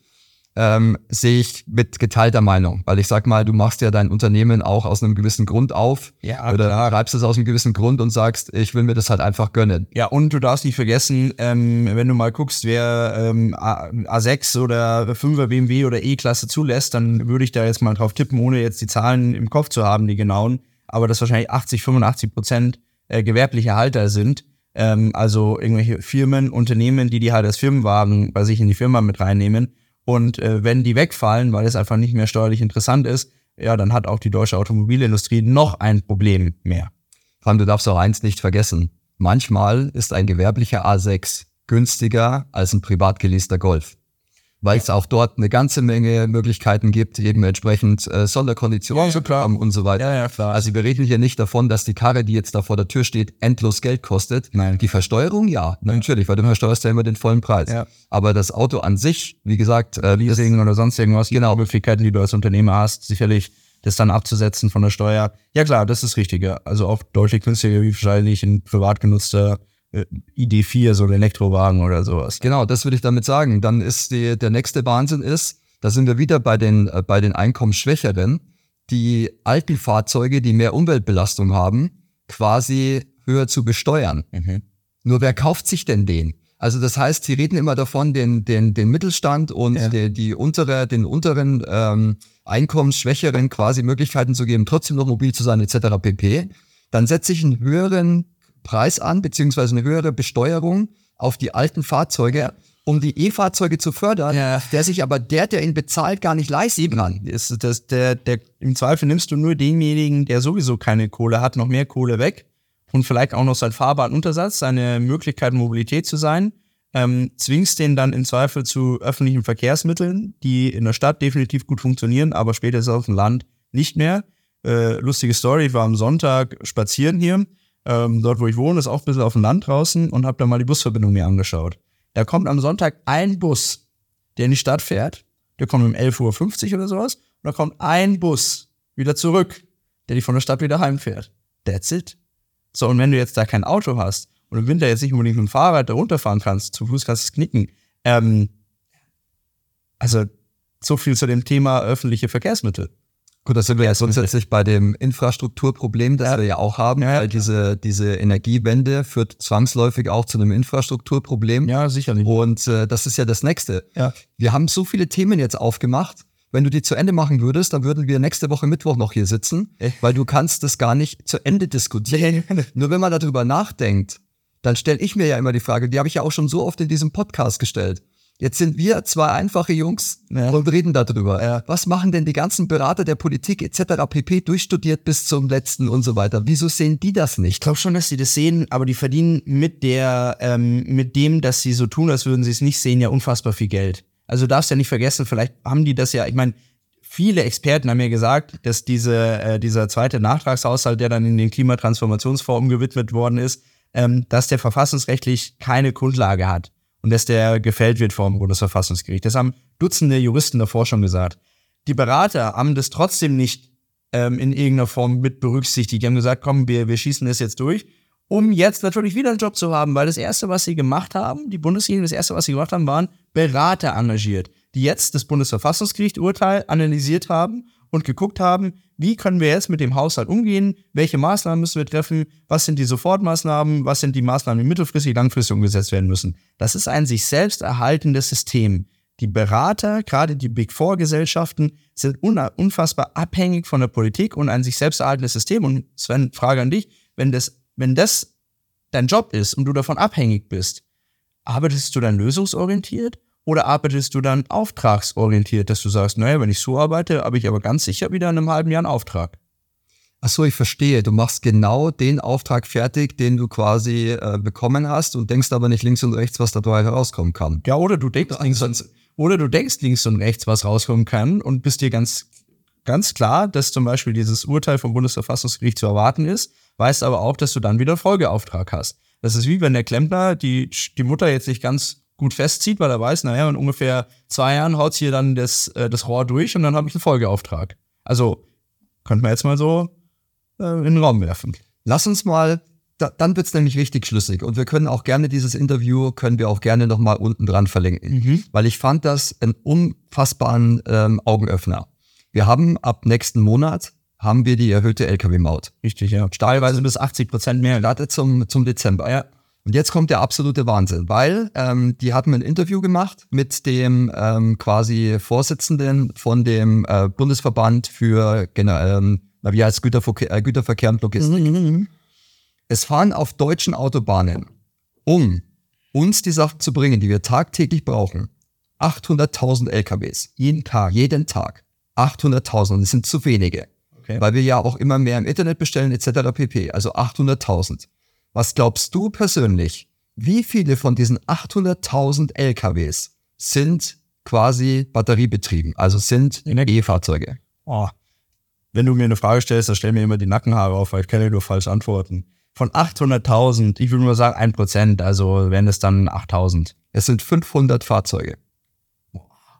Speaker 3: ähm, sehe ich mit geteilter Meinung, weil ich sag mal, du machst ja dein Unternehmen auch aus einem gewissen Grund auf
Speaker 2: ja,
Speaker 3: oder klar. reibst es aus einem gewissen Grund und sagst, ich will mir das halt einfach gönnen.
Speaker 2: Ja, und du darfst nicht vergessen, ähm, wenn du mal guckst, wer ähm, A6 oder 5er BMW oder E-Klasse zulässt, dann würde ich da jetzt mal drauf tippen, ohne jetzt die Zahlen im Kopf zu haben, die genauen, aber dass wahrscheinlich 80, 85 Prozent äh, gewerbliche Halter sind. Ähm, also irgendwelche Firmen, Unternehmen, die die halt als Firmenwagen bei sich in die Firma mit reinnehmen und äh, wenn die wegfallen, weil es einfach nicht mehr steuerlich interessant ist, ja, dann hat auch die deutsche Automobilindustrie noch ein Problem mehr.
Speaker 3: Allem, du darfst auch eins nicht vergessen. Manchmal ist ein gewerblicher A6 günstiger als ein privat geleaster Golf weil es auch dort eine ganze Menge Möglichkeiten gibt, eben entsprechend äh, Sonderkonditionen
Speaker 2: ja, klar.
Speaker 3: und so weiter.
Speaker 2: Ja, ja, klar.
Speaker 3: Also wir reden hier nicht davon, dass die Karre, die jetzt da vor der Tür steht, endlos Geld kostet.
Speaker 2: Nein.
Speaker 3: Die Versteuerung, ja, natürlich, weil du versteuerst ja immer den vollen Preis.
Speaker 2: Ja.
Speaker 3: Aber das Auto an sich, wie gesagt,
Speaker 2: äh, Leasing oder sonst irgendwas, genau. Möglichkeiten, die du als Unternehmer hast, sicherlich das dann abzusetzen von der Steuer. Ja klar, das ist richtiger. Also auch deutlich günstiger wie wahrscheinlich ein privat genutzter ID4, so ein Elektrowagen oder sowas.
Speaker 3: Genau, das würde ich damit sagen. Dann ist die, der nächste Wahnsinn ist, da sind wir wieder bei den, äh, bei den Einkommensschwächeren, die alten Fahrzeuge, die mehr Umweltbelastung haben, quasi höher zu besteuern. Mhm. Nur wer kauft sich denn den? Also das heißt, sie reden immer davon, den, den, den Mittelstand und ja. die, die untere, den unteren ähm, Einkommensschwächeren quasi Möglichkeiten zu geben, trotzdem noch mobil zu sein, etc. pp. Dann setze ich einen höheren Preis an, beziehungsweise eine höhere Besteuerung auf die alten Fahrzeuge. um die E-Fahrzeuge zu fördern, ja. der sich aber der, der ihn bezahlt, gar nicht leisten kann.
Speaker 2: Ist das, der, der, Im Zweifel nimmst du nur denjenigen, der sowieso keine Kohle hat, noch mehr Kohle weg und vielleicht auch noch sein Fahrbahnuntersatz, seine Möglichkeit, Mobilität zu sein, ähm, zwingst den dann im Zweifel zu öffentlichen Verkehrsmitteln, die in der Stadt definitiv gut funktionieren, aber spätestens auf dem Land nicht mehr. Äh, lustige Story, ich war am Sonntag spazieren hier, ähm, dort wo ich wohne, ist auch ein bisschen auf dem Land draußen und habe da mal die Busverbindung mir angeschaut. Da kommt am Sonntag ein Bus, der in die Stadt fährt. Der kommt um 11.50 Uhr oder sowas. Und da kommt ein Bus wieder zurück, der dich von der Stadt wieder heimfährt. That's it. So, und wenn du jetzt da kein Auto hast und im Winter jetzt nicht unbedingt mit dem Fahrrad da runterfahren kannst, zu Fuß kannst du es knicken. Ähm, also, so viel zu dem Thema öffentliche Verkehrsmittel.
Speaker 3: Gut, das sind wir ja grundsätzlich bei dem Infrastrukturproblem, das ja. wir ja auch haben, ja, weil diese, diese Energiewende führt zwangsläufig auch zu einem Infrastrukturproblem.
Speaker 2: Ja, sicherlich.
Speaker 3: Und äh, das ist ja das Nächste. Ja. Wir haben so viele Themen jetzt aufgemacht. Wenn du die zu Ende machen würdest, dann würden wir nächste Woche Mittwoch noch hier sitzen, Echt? weil du kannst das gar nicht zu Ende diskutieren. Nur wenn man darüber nachdenkt, dann stelle ich mir ja immer die Frage, die habe ich ja auch schon so oft in diesem Podcast gestellt. Jetzt sind wir zwei einfache Jungs ja. und reden darüber. Ja. Was machen denn die ganzen Berater der Politik etc. pp. durchstudiert bis zum letzten und so weiter? Wieso sehen die das nicht?
Speaker 2: Ich glaube schon, dass sie das sehen, aber die verdienen mit der, ähm, mit dem, dass sie so tun, als würden sie es nicht sehen, ja unfassbar viel Geld. Also du darfst ja nicht vergessen, vielleicht haben die das ja, ich meine, viele Experten haben mir gesagt, dass diese, äh, dieser zweite Nachtragshaushalt, der dann in den Klimatransformationsfonds umgewidmet worden ist, ähm, dass der verfassungsrechtlich keine Grundlage hat und dass der gefällt wird vom Bundesverfassungsgericht. Das haben Dutzende Juristen davor schon gesagt. Die Berater haben das trotzdem nicht ähm, in irgendeiner Form mit berücksichtigt. Die haben gesagt, komm, wir, wir schießen das jetzt durch, um jetzt natürlich wieder einen Job zu haben, weil das Erste, was sie gemacht haben, die Bundesregierung, das Erste, was sie gemacht haben, waren Berater engagiert, die jetzt das Bundesverfassungsgericht Urteil analysiert haben und geguckt haben, wie können wir jetzt mit dem Haushalt umgehen, welche Maßnahmen müssen wir treffen, was sind die Sofortmaßnahmen, was sind die Maßnahmen, die mittelfristig, langfristig umgesetzt werden müssen. Das ist ein sich selbst erhaltendes System. Die Berater, gerade die Big Four Gesellschaften, sind unfassbar abhängig von der Politik und ein sich selbst erhaltendes System. Und Sven, Frage an dich, wenn das, wenn das dein Job ist und du davon abhängig bist, arbeitest du dann lösungsorientiert oder arbeitest du dann auftragsorientiert, dass du sagst, naja, wenn ich so arbeite, habe ich aber ganz sicher wieder in einem halben Jahr einen Auftrag?
Speaker 3: Ach so, ich verstehe. Du machst genau den Auftrag fertig, den du quasi äh, bekommen hast und denkst aber nicht links und rechts, was dabei herauskommen kann.
Speaker 2: Ja, oder du denkst links und, oder du denkst links und rechts, was rauskommen kann und bist dir ganz, ganz klar, dass zum Beispiel dieses Urteil vom Bundesverfassungsgericht zu erwarten ist, weißt aber auch, dass du dann wieder Folgeauftrag hast. Das ist wie wenn der Klempner die, die Mutter jetzt nicht ganz gut festzieht, weil er weiß, naja, in ungefähr zwei Jahren haut hier dann das, äh, das Rohr durch und dann habe ich einen Folgeauftrag. Also könnte man jetzt mal so äh, in den Raum werfen.
Speaker 3: Lass uns mal, da, dann wird's nämlich richtig schlüssig und wir können auch gerne dieses Interview, können wir auch gerne nochmal unten dran verlinken, mhm. weil ich fand das einen unfassbaren ähm, Augenöffner. Wir haben ab nächsten Monat haben wir die erhöhte LKW-Maut.
Speaker 2: Richtig, ja.
Speaker 3: Teilweise bis 80 Prozent mehr. Startet zum, zum Dezember. Ja. Und jetzt kommt der absolute Wahnsinn, weil ähm, die hatten ein Interview gemacht mit dem ähm, quasi Vorsitzenden von dem äh, Bundesverband für ähm, wie heißt Güterverkehr, äh, Güterverkehr und Logistik. Mhm, mhm, mhm. Es fahren auf deutschen Autobahnen, um uns die Sachen zu bringen, die wir tagtäglich brauchen, 800.000 LKWs. Jeden Tag. Jeden Tag. 800.000. Und das sind zu wenige. Okay. Weil wir ja auch immer mehr im Internet bestellen etc. pp. Also 800.000. Was glaubst du persönlich, wie viele von diesen 800.000 LKWs sind quasi batteriebetrieben, also sind E-Fahrzeuge?
Speaker 2: Oh. Wenn du mir eine Frage stellst, dann stell mir immer die Nackenhaare auf, weil ich kann ja nur falsch antworten. Von 800.000, ich würde nur sagen 1%, also wären es dann 8.000.
Speaker 3: Es sind 500 Fahrzeuge.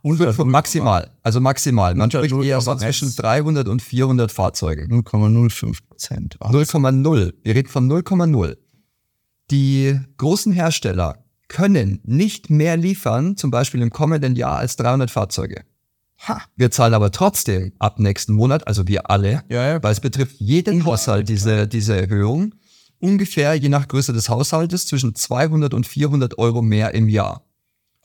Speaker 3: Und maximal, also maximal. Man spricht eher so zwischen 300 und 400 Fahrzeugen.
Speaker 2: 0,05 Prozent.
Speaker 3: 0,0. Wir reden von 0,0. Die großen Hersteller können nicht mehr liefern, zum Beispiel im kommenden Jahr, als 300 Fahrzeuge. Ha. Wir zahlen aber trotzdem ab nächsten Monat, also wir alle, ja, ja. weil es betrifft jeden Haushalt diese, diese Erhöhung, ungefähr je nach Größe des Haushaltes zwischen 200 und 400 Euro mehr im Jahr.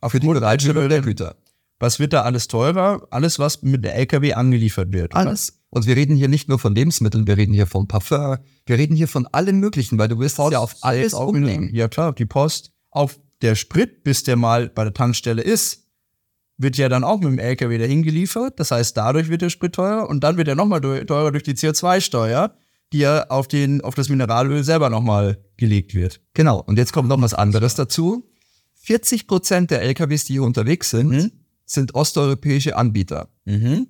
Speaker 3: Für die Bereitstellung der Güter.
Speaker 2: Was wird da alles teurer? Alles, was mit der LKW angeliefert wird.
Speaker 3: Alles. Und wir reden hier nicht nur von Lebensmitteln, wir reden hier von Parfum, wir reden hier von allem Möglichen, weil du wirst ja auf alles umlegen.
Speaker 2: Ja klar, die Post, auf der Sprit, bis der mal bei der Tankstelle ist, wird ja dann auch mit dem LKW dahin geliefert. Das heißt, dadurch wird der Sprit teurer und dann wird er nochmal teurer durch die CO2-Steuer, die ja auf, den, auf das Mineralöl selber nochmal gelegt wird.
Speaker 3: Genau. Und jetzt kommt noch was anderes dazu. 40 Prozent der LKWs, die hier unterwegs sind, mhm. Sind osteuropäische Anbieter. Mhm.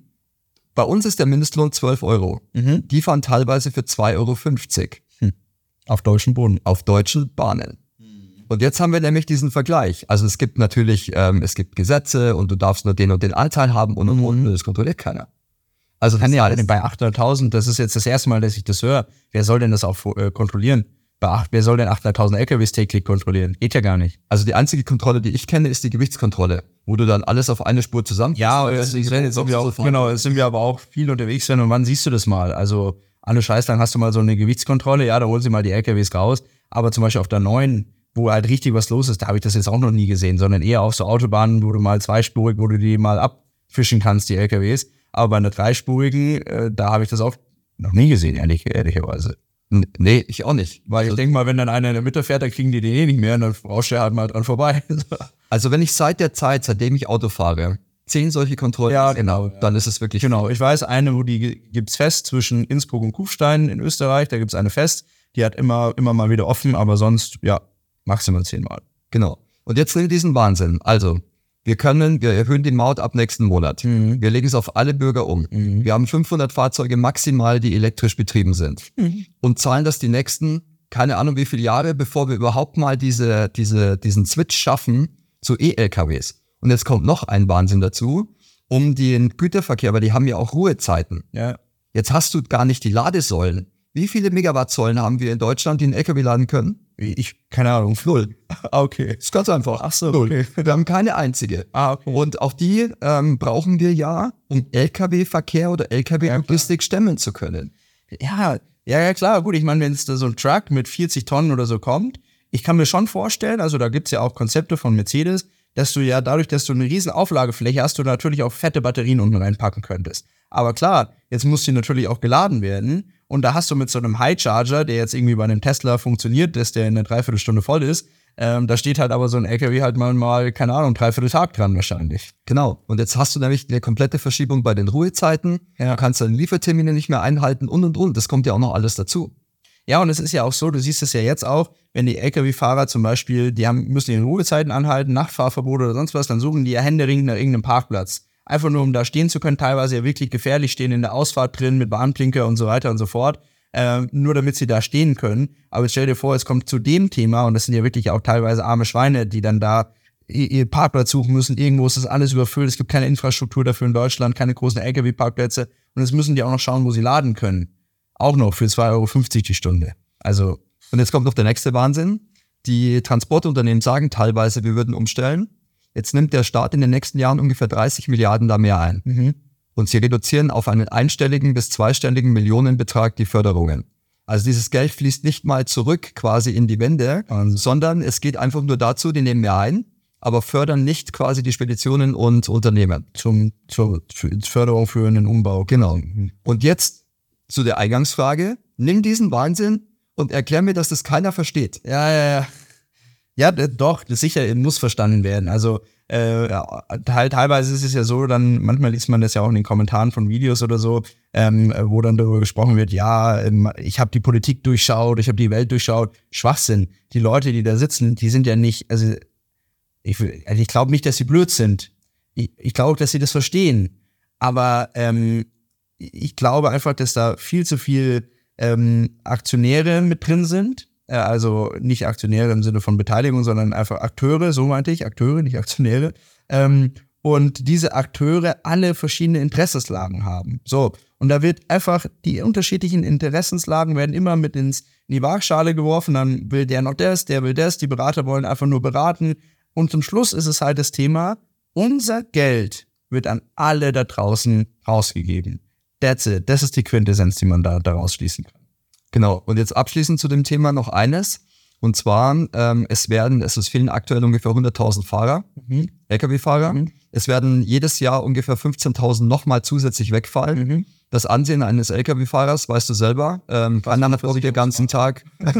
Speaker 3: Bei uns ist der Mindestlohn 12 Euro. Mhm. Die fahren teilweise für 2,50 Euro. Hm.
Speaker 2: Auf deutschen Boden.
Speaker 3: Auf deutschen Bahnen. Und jetzt haben wir nämlich diesen Vergleich. Also es gibt natürlich, ähm, es gibt Gesetze und du darfst nur den und den Anteil haben und, und, und, mhm. das kontrolliert keiner.
Speaker 2: Also kann ja bei 800.000, das ist jetzt das erste Mal, dass ich das höre. Wer soll denn das auch äh, kontrollieren? Bei acht, wer soll denn 800.000 LKWs täglich kontrollieren? Geht ja gar nicht.
Speaker 3: Also die einzige Kontrolle, die ich kenne, ist die Gewichtskontrolle, wo du dann alles auf eine Spur zusammen.
Speaker 2: Ja, es, ich renne jetzt auch, genau, es sind wir aber auch viel unterwegs, und wann siehst du das mal? Also alle Scheiß, dann hast du mal so eine Gewichtskontrolle, ja, da holen sie mal die LKWs raus, aber zum Beispiel auf der neuen wo halt richtig was los ist, da habe ich das jetzt auch noch nie gesehen, sondern eher auf so Autobahnen, wo du mal zweispurig, wo du die mal abfischen kannst, die LKWs. Aber bei einer dreispurigen, äh, da habe ich das auch noch nie gesehen, ehrlich, ehrlicherweise.
Speaker 3: Nee, ich auch nicht.
Speaker 2: Weil also, ich denke mal, wenn dann einer in der Mitte fährt, dann kriegen die den eh nicht mehr und dann brauchst du halt mal dran vorbei. [LAUGHS]
Speaker 3: also wenn ich seit der Zeit, seitdem ich Auto fahre, zehn solche Kontrollen,
Speaker 2: ja, genau,
Speaker 3: dann ist es wirklich.
Speaker 2: Genau, ich weiß eine, wo die gibt's fest zwischen Innsbruck und Kufstein in Österreich, da gibt's eine fest, die hat immer, immer mal wieder offen, aber sonst, ja, Maximal zehnmal.
Speaker 3: Genau. Und jetzt nimm diesen Wahnsinn. Also, wir können, wir erhöhen die Maut ab nächsten Monat. Mhm. Wir legen es auf alle Bürger um. Mhm. Wir haben 500 Fahrzeuge maximal, die elektrisch betrieben sind. Mhm. Und zahlen das die nächsten, keine Ahnung wie viele Jahre, bevor wir überhaupt mal diese, diese, diesen Switch schaffen zu E-LKWs. Und jetzt kommt noch ein Wahnsinn dazu, um den Güterverkehr, weil die haben ja auch Ruhezeiten. Ja. Jetzt hast du gar nicht die Ladesäulen. Wie viele Megawattsäulen haben wir in Deutschland, die einen LKW laden können?
Speaker 2: Ich, keine Ahnung,
Speaker 3: null. [LAUGHS] Ah, okay. Ist ganz einfach.
Speaker 2: Ach so, null.
Speaker 3: Okay. Wir haben keine einzige. Ah, okay. Und auch die ähm, brauchen wir ja, um Lkw-Verkehr oder Lkw-Logistik ja, stemmen zu können.
Speaker 2: Ja, ja, ja, klar. Gut, ich meine, wenn es da so ein Truck mit 40 Tonnen oder so kommt, ich kann mir schon vorstellen, also da gibt's ja auch Konzepte von Mercedes, dass du ja dadurch, dass du eine riesen Auflagefläche hast, du natürlich auch fette Batterien unten reinpacken könntest. Aber klar, jetzt muss die natürlich auch geladen werden. Und da hast du mit so einem High Charger, der jetzt irgendwie bei einem Tesla funktioniert, dass der in einer Dreiviertelstunde voll ist, ähm, da steht halt aber so ein LKW halt mal, mal, keine Ahnung, dreiviertel Tag dran wahrscheinlich.
Speaker 3: Genau. Und jetzt hast du nämlich eine komplette Verschiebung bei den Ruhezeiten. Ja. Du kannst deine Liefertermine nicht mehr einhalten und und und. Das kommt ja auch noch alles dazu.
Speaker 2: Ja, und es ist ja auch so, du siehst es ja jetzt auch, wenn die Lkw-Fahrer zum Beispiel, die haben, müssen ihre Ruhezeiten anhalten, Nachtfahrverbote oder sonst was, dann suchen die ja händeringend nach irgendeinem Parkplatz einfach nur um da stehen zu können, teilweise ja wirklich gefährlich stehen in der Ausfahrt drin mit Warnblinker und so weiter und so fort. Äh, nur damit sie da stehen können. Aber stell dir vor, es kommt zu dem Thema, und das sind ja wirklich auch teilweise arme Schweine, die dann da ihr Parkplatz suchen müssen. Irgendwo ist das alles überfüllt. Es gibt keine Infrastruktur dafür in Deutschland, keine großen LKW-Parkplätze. Und jetzt müssen die auch noch schauen, wo sie laden können. Auch noch für 2,50 Euro die Stunde. Also.
Speaker 3: Und jetzt kommt noch der nächste Wahnsinn. Die Transportunternehmen sagen teilweise, wir würden umstellen. Jetzt nimmt der Staat in den nächsten Jahren ungefähr 30 Milliarden da mehr ein. Mhm. Und sie reduzieren auf einen einstelligen bis zweistelligen Millionenbetrag die Förderungen. Also dieses Geld fließt nicht mal zurück quasi in die Wände, also. sondern es geht einfach nur dazu, die nehmen mehr ein, aber fördern nicht quasi die Speditionen und Unternehmen.
Speaker 2: Zum, zur Förderung für einen Umbau.
Speaker 3: Genau. Mhm. Und jetzt zu der Eingangsfrage. Nimm diesen Wahnsinn und erklär mir, dass das keiner versteht.
Speaker 2: Ja, ja, ja. Ja, doch, sicher muss verstanden werden. Also äh, halt, teilweise ist es ja so, dann manchmal liest man das ja auch in den Kommentaren von Videos oder so, ähm, wo dann darüber gesprochen wird, ja, ähm, ich habe die Politik durchschaut, ich habe die Welt durchschaut. Schwachsinn. Die Leute, die da sitzen, die sind ja nicht, also ich, also ich glaube nicht, dass sie blöd sind. Ich, ich glaube, dass sie das verstehen. Aber ähm, ich glaube einfach, dass da viel zu viel ähm, Aktionäre mit drin sind äh, also nicht Aktionäre im Sinne von Beteiligung, sondern einfach Akteure, so meinte ich, Akteure, nicht Aktionäre. Ähm, und diese Akteure alle verschiedene Interessenslagen haben. So. Und da wird einfach, die unterschiedlichen Interessenslagen werden immer mit ins, in die Waagschale geworfen. Dann will der noch das, der will das, die Berater wollen einfach nur beraten. Und zum Schluss ist es halt das Thema, unser Geld wird an alle da draußen rausgegeben. That's it. Das ist die Quintessenz, die man da daraus schließen kann.
Speaker 3: Genau. Und jetzt abschließend zu dem Thema noch eines. Und zwar, ähm, es werden, es fehlen aktuell ungefähr 100.000 Fahrer, mhm. Lkw-Fahrer. Mhm. Es werden jedes Jahr ungefähr 15.000 nochmal zusätzlich wegfallen. Mhm. Das Ansehen eines Lkw-Fahrers, weißt du selber, ähm, keiner hat Bock den ganzen Tag, [LAUGHS]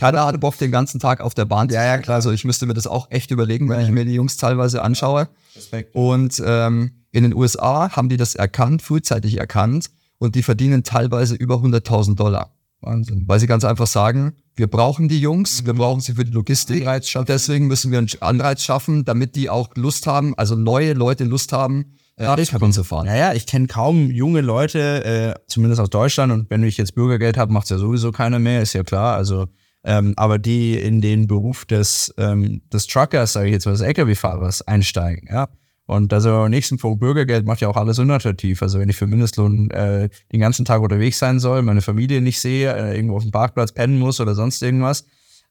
Speaker 3: keiner hat Bock den ganzen Tag auf der Bahn. Ja, ja, klar. Also ich müsste mir das auch echt überlegen, wenn ich mir die Jungs teilweise anschaue. Respekt. Und ähm, in den USA haben die das erkannt, frühzeitig erkannt, und die verdienen teilweise über 100.000 Dollar. Wahnsinn. Weil sie ganz einfach sagen, wir brauchen die Jungs, wir brauchen sie für die Logistik. Deswegen müssen wir einen Anreiz schaffen, damit die auch Lust haben, also neue Leute Lust haben, äh, Radkabinen zu fahren.
Speaker 2: Naja, ich kenne kaum junge Leute, äh, zumindest aus Deutschland. Und wenn ich jetzt Bürgergeld habe, macht es ja sowieso keiner mehr, ist ja klar. Also, ähm, aber die in den Beruf des, ähm, des Truckers, sage ich jetzt mal, des LKW-Fahrers einsteigen, ja. Und also nächsten Punkt, Bürgergeld macht ja auch alles unattraktiv. Also wenn ich für Mindestlohn äh, den ganzen Tag unterwegs sein soll, meine Familie nicht sehe, äh, irgendwo auf dem Parkplatz pennen muss oder sonst irgendwas,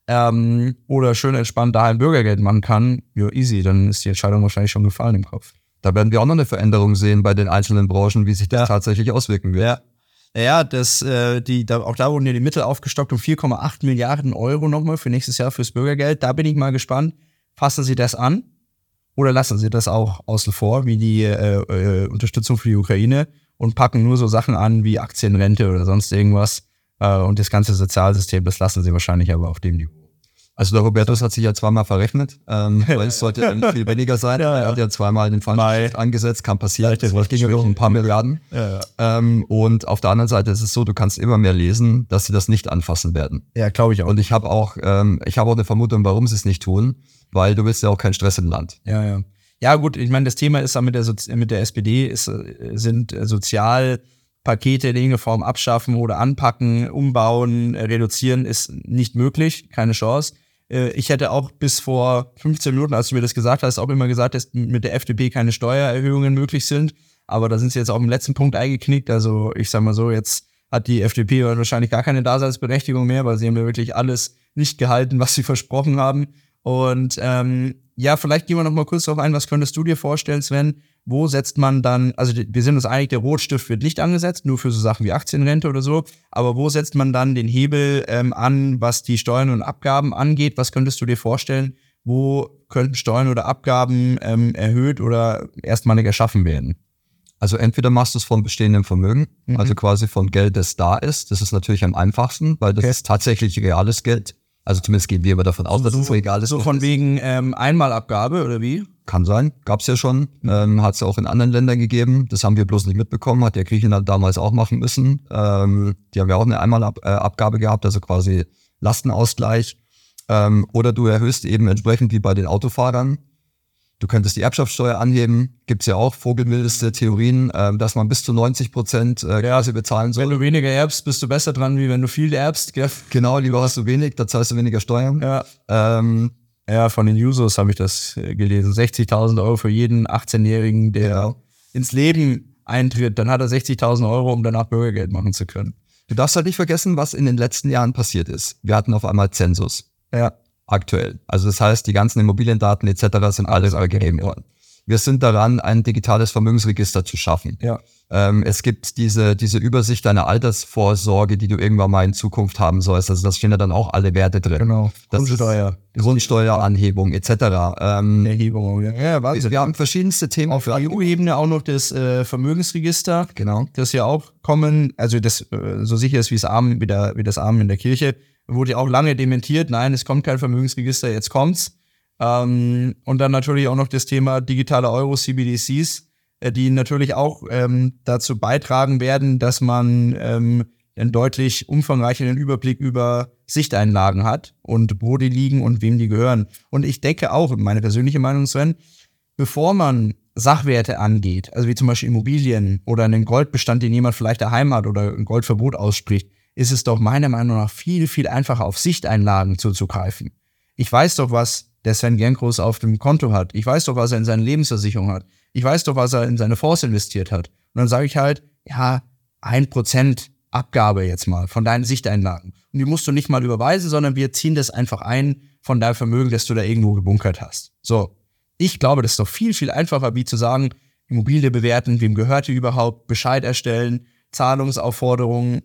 Speaker 2: ähm, oder schön entspannt daheim Bürgergeld machen kann, ja easy, dann ist die Entscheidung wahrscheinlich schon gefallen im Kopf.
Speaker 3: Da werden wir auch noch eine Veränderung sehen bei den einzelnen Branchen, wie sich das ja. tatsächlich auswirken wird.
Speaker 2: Ja. Ja, das, äh, die, da, auch da wurden ja die Mittel aufgestockt um 4,8 Milliarden Euro nochmal für nächstes Jahr fürs Bürgergeld. Da bin ich mal gespannt. Fassen Sie das an? Oder lassen sie das auch außen vor, wie die äh, äh, Unterstützung für die Ukraine und packen nur so Sachen an wie Aktienrente oder sonst irgendwas. Äh, und das ganze Sozialsystem, das lassen sie wahrscheinlich aber auf dem Niveau.
Speaker 3: Also der Robertus hat sich ja zweimal verrechnet, ähm, [LAUGHS] weil es sollte dann viel weniger sein. Ja, ja. Er hat ja zweimal den Fall angesetzt, kann passieren. Das ging ja ein paar Milliarden. Ja, ähm, und auf der anderen Seite ist es so, du kannst immer mehr lesen, dass sie das nicht anfassen werden.
Speaker 2: Ja, glaube ich auch.
Speaker 3: Und ich habe auch, ähm, ich habe auch eine Vermutung, warum sie es nicht tun weil du willst ja auch keinen Stress im Land.
Speaker 2: Ja, ja. Ja, gut, ich meine, das Thema ist mit der, mit der SPD, ist, sind Sozialpakete in irgendeiner Form abschaffen oder anpacken, umbauen, reduzieren, ist nicht möglich, keine Chance. Äh, ich hätte auch bis vor 15 Minuten, als du mir das gesagt hast, auch immer gesagt, dass mit der FDP keine Steuererhöhungen möglich sind. Aber da sind sie jetzt auch im letzten Punkt eingeknickt. Also ich sag mal so, jetzt hat die FDP wahrscheinlich gar keine Daseinsberechtigung mehr, weil sie haben ja wirklich alles nicht gehalten, was sie versprochen haben. Und ähm, ja, vielleicht gehen wir noch mal kurz darauf ein, was könntest du dir vorstellen, Sven? Wo setzt man dann, also wir sind uns einig, der Rotstift wird nicht angesetzt, nur für so Sachen wie Aktienrente oder so, aber wo setzt man dann den Hebel ähm, an, was die Steuern und Abgaben angeht? Was könntest du dir vorstellen? Wo könnten Steuern oder Abgaben ähm, erhöht oder erstmalig erschaffen werden?
Speaker 3: Also entweder machst du es von bestehendem Vermögen, mhm. also quasi von Geld, das da ist. Das ist natürlich am einfachsten, weil das okay. ist tatsächlich reales Geld. Also zumindest gehen wir aber davon aus, dass
Speaker 2: es so egal ist. So von wegen ähm, Einmalabgabe oder wie?
Speaker 3: Kann sein, gab's ja schon, ähm, hat es ja auch in anderen Ländern gegeben. Das haben wir bloß nicht mitbekommen, hat der Griechenland damals auch machen müssen. Ähm, die haben ja auch eine Einmalabgabe gehabt, also quasi Lastenausgleich. Ähm, oder du erhöhst eben entsprechend wie bei den Autofahrern Du könntest die Erbschaftssteuer anheben. Gibt's ja auch vogelwildeste Theorien, äh, dass man bis zu 90 Prozent äh, quasi bezahlen soll.
Speaker 2: Wenn du weniger erbst, bist du besser dran, wie wenn du viel erbst. Gell?
Speaker 3: Genau, lieber hast du wenig, da zahlst du weniger Steuern.
Speaker 2: Ja, ähm, ja von den Users habe ich das äh, gelesen. 60.000 Euro für jeden 18-Jährigen, der genau. ins Leben eintritt. Dann hat er 60.000 Euro, um danach Bürgergeld machen zu können.
Speaker 3: Du darfst halt nicht vergessen, was in den letzten Jahren passiert ist. Wir hatten auf einmal Zensus. Ja aktuell. Also das heißt, die ganzen Immobiliendaten etc. sind alles gegeben worden. Wir sind daran, ein digitales Vermögensregister zu schaffen. Ja. Ähm, es gibt diese, diese Übersicht deiner Altersvorsorge, die du irgendwann mal in Zukunft haben sollst. Also das stehen ja dann auch alle Werte drin.
Speaker 2: Genau. Grundsteuer.
Speaker 3: Grundsteueranhebung etc. Ähm,
Speaker 2: Erhebung, ja. ja
Speaker 3: wir, wir haben verschiedenste Themen.
Speaker 2: Auf EU-Ebene auch noch das äh, Vermögensregister.
Speaker 3: Genau.
Speaker 2: Das ja auch kommen, also das äh, so sicher ist wie das Arm, wie, der, wie das Arm in der Kirche wurde ja auch lange dementiert, nein, es kommt kein Vermögensregister, jetzt kommt's. Ähm, und dann natürlich auch noch das Thema digitale Euro, CBDCs, äh, die natürlich auch ähm, dazu beitragen werden, dass man ähm, einen deutlich umfangreicheren Überblick über Sichteinlagen hat und wo die liegen und wem die gehören. Und ich denke auch, meine persönliche Meinung, Sven, bevor man Sachwerte angeht, also wie zum Beispiel Immobilien oder einen Goldbestand, den jemand vielleicht daheim hat oder ein Goldverbot ausspricht, ist es doch meiner Meinung nach viel, viel einfacher, auf Sichteinlagen zuzugreifen. Ich weiß doch, was der Sven Genkros auf dem Konto hat. Ich weiß doch, was er in seine Lebensversicherung hat. Ich weiß doch, was er in seine Fonds investiert hat. Und dann sage ich halt, ja, ein Prozent Abgabe jetzt mal von deinen Sichteinlagen. Und die musst du nicht mal überweisen, sondern wir ziehen das einfach ein von deinem Vermögen, das du da irgendwo gebunkert hast. So. Ich glaube, das ist doch viel, viel einfacher, wie zu sagen, Immobilie bewerten, wem gehört die überhaupt, Bescheid erstellen, Zahlungsaufforderungen,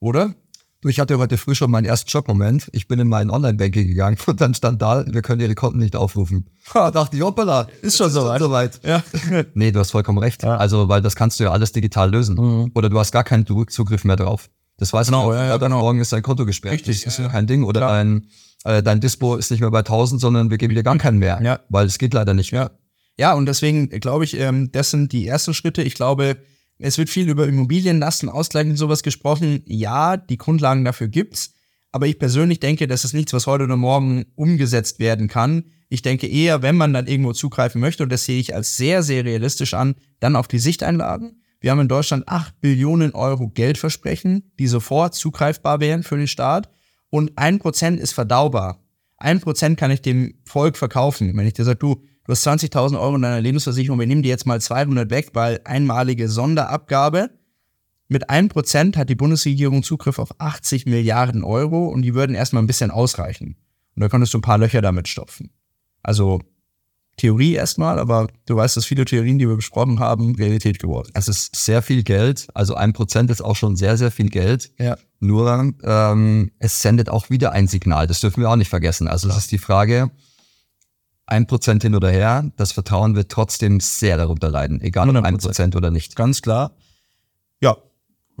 Speaker 2: oder?
Speaker 3: Du, ich hatte heute früh schon meinen ersten Schockmoment. Ich bin in meinen Online-Banking gegangen [LAUGHS] und dann stand da, wir können Ihre Konten nicht aufrufen. [LAUGHS] Ha, dachte ich, hoppala, ist schon soweit. soweit. Ja. [LAUGHS] nee, du hast vollkommen recht. Ja. Also, weil das kannst du ja alles digital lösen. Mhm. Oder du hast gar keinen Zugriff mehr drauf. Das weiß genau, ja, ja, genau. Morgen ist dein Konto gesperrt. Richtig. Das ist ja kein Ding. Oder dein, äh, dein Dispo ist nicht mehr bei 1000, sondern wir geben dir gar keinen mehr. Ja. Weil es geht leider nicht mehr.
Speaker 2: Ja, und deswegen glaube ich, ähm, das sind die ersten Schritte. Ich glaube, es wird viel über Immobilienlasten, Ausgleich und sowas gesprochen. Ja, die Grundlagen dafür gibt's. Aber ich persönlich denke, das ist nichts, was heute oder morgen umgesetzt werden kann. Ich denke eher, wenn man dann irgendwo zugreifen möchte, und das sehe ich als sehr, sehr realistisch an, dann auf die Sichteinlagen. Wir haben in Deutschland 8 Billionen Euro Geldversprechen, die sofort zugreifbar wären für den Staat. Und ein Prozent ist verdaubar. Ein Prozent kann ich dem Volk verkaufen. Wenn ich dir sage, du, du hast 20.000 Euro in deiner Lebensversicherung, wir nehmen dir jetzt mal 200 weg, weil einmalige Sonderabgabe. Mit 1% hat die Bundesregierung Zugriff auf 80 Milliarden Euro und die würden erstmal ein bisschen ausreichen. Und da könntest du ein paar Löcher damit stopfen. Also Theorie erstmal, aber du weißt, dass viele Theorien, die wir besprochen haben, Realität geworden.
Speaker 3: Es ist sehr viel Geld, also ein Prozent ist auch schon sehr, sehr viel Geld. Ja. Nur ähm, es sendet auch wieder ein Signal, das dürfen wir auch nicht vergessen. Also es ist die Frage, ein Prozent hin oder her, das Vertrauen wird trotzdem sehr darunter leiden, egal ob ein Prozent oder nicht.
Speaker 2: Ganz klar. Ja,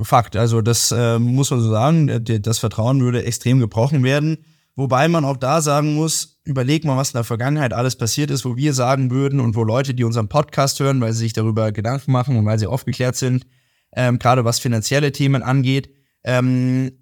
Speaker 2: Fakt. Also das äh, muss man so sagen, das Vertrauen würde extrem gebrochen werden. Wobei man auch da sagen muss, überleg mal, was in der Vergangenheit alles passiert ist, wo wir sagen würden und wo Leute, die unseren Podcast hören, weil sie sich darüber Gedanken machen und weil sie aufgeklärt sind, ähm, gerade was finanzielle Themen angeht, ähm,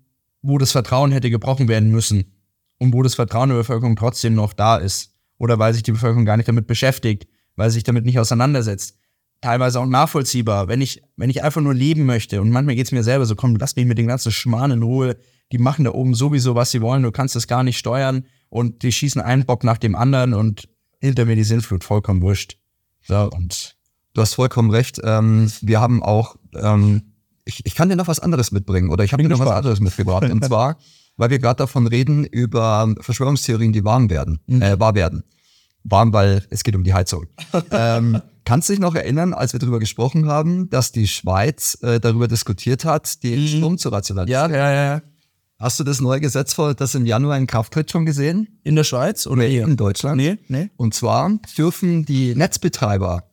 Speaker 2: wo das Vertrauen hätte gebrochen werden müssen und wo das Vertrauen der Bevölkerung trotzdem noch da ist oder weil sich die Bevölkerung gar nicht damit beschäftigt, weil sie sich damit nicht auseinandersetzt. Teilweise auch nachvollziehbar. Wenn ich, wenn ich einfach nur leben möchte und manchmal geht es mir selber so, komm, lass mich mit den ganzen Schmarrn in Ruhe, die machen da oben sowieso, was sie wollen, du kannst das gar nicht steuern und die schießen einen Bock nach dem anderen und hinter mir die Sintflut, vollkommen wurscht. So, und
Speaker 3: du hast vollkommen recht. Ähm, wir haben auch, ähm, ich, ich kann dir noch was anderes mitbringen oder ich habe dir noch was anderes mitgebracht. und [LAUGHS] zwar, weil wir gerade davon reden, über Verschwörungstheorien, die warm werden, mhm. äh, wahr werden. Warm, weil es geht um die Heizung. [LAUGHS] ähm, kannst du dich noch erinnern, als wir darüber gesprochen haben, dass die Schweiz äh, darüber diskutiert hat, den mhm. Strom zu rationalisieren?
Speaker 2: Ja, ja, ja.
Speaker 3: Hast du das neue Gesetz, das im Januar in Kraft tritt, schon gesehen?
Speaker 2: In der Schweiz oder
Speaker 3: nee, in Deutschland?
Speaker 2: Nee, nee.
Speaker 3: Und zwar dürfen die Netzbetreiber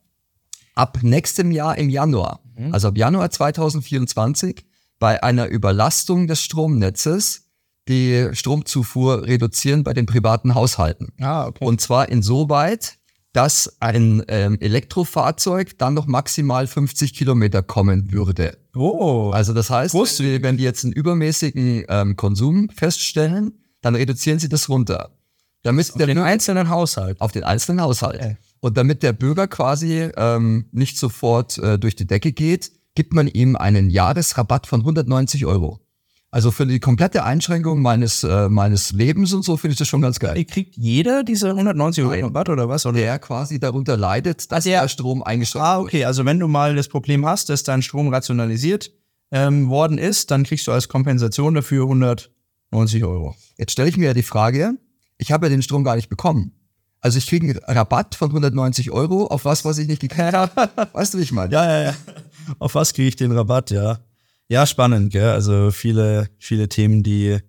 Speaker 3: ab nächstem Jahr im Januar, mhm. also ab Januar 2024, bei einer Überlastung des Stromnetzes die Stromzufuhr reduzieren bei den privaten Haushalten. Ah, okay. Und zwar insoweit, dass ein ähm, Elektrofahrzeug dann noch maximal 50 Kilometer kommen würde. Oh. Also das heißt, Wusste. wenn die jetzt einen übermäßigen ähm, Konsum feststellen, dann reduzieren sie das runter.
Speaker 2: Damit auf der den einzelnen Haushalt.
Speaker 3: Auf den einzelnen Haushalt. Okay. Und damit der Bürger quasi ähm, nicht sofort äh, durch die Decke geht, gibt man ihm einen Jahresrabatt von 190 Euro. Also für die komplette Einschränkung meines, äh, meines Lebens und so finde ich das schon ganz geil.
Speaker 2: Kriegt jeder diese 190 Euro Rabatt oder was? Oder?
Speaker 3: Der quasi darunter leidet, dass also der Strom eingeschränkt
Speaker 2: Ah, okay. Also wenn du mal das Problem hast, dass dein Strom rationalisiert ähm, worden ist, dann kriegst du als Kompensation dafür 190 Euro.
Speaker 3: Jetzt stelle ich mir ja die Frage, ich habe ja den Strom gar nicht bekommen. Also ich kriege einen Rabatt von 190 Euro auf was, was ich nicht gekriegt habe. [LAUGHS] Weißt du, wie ich meine?
Speaker 2: Ja, ja, ja. Auf was kriege ich den Rabatt, ja. Ja, spannend, gell? Also viele, viele Themen, die,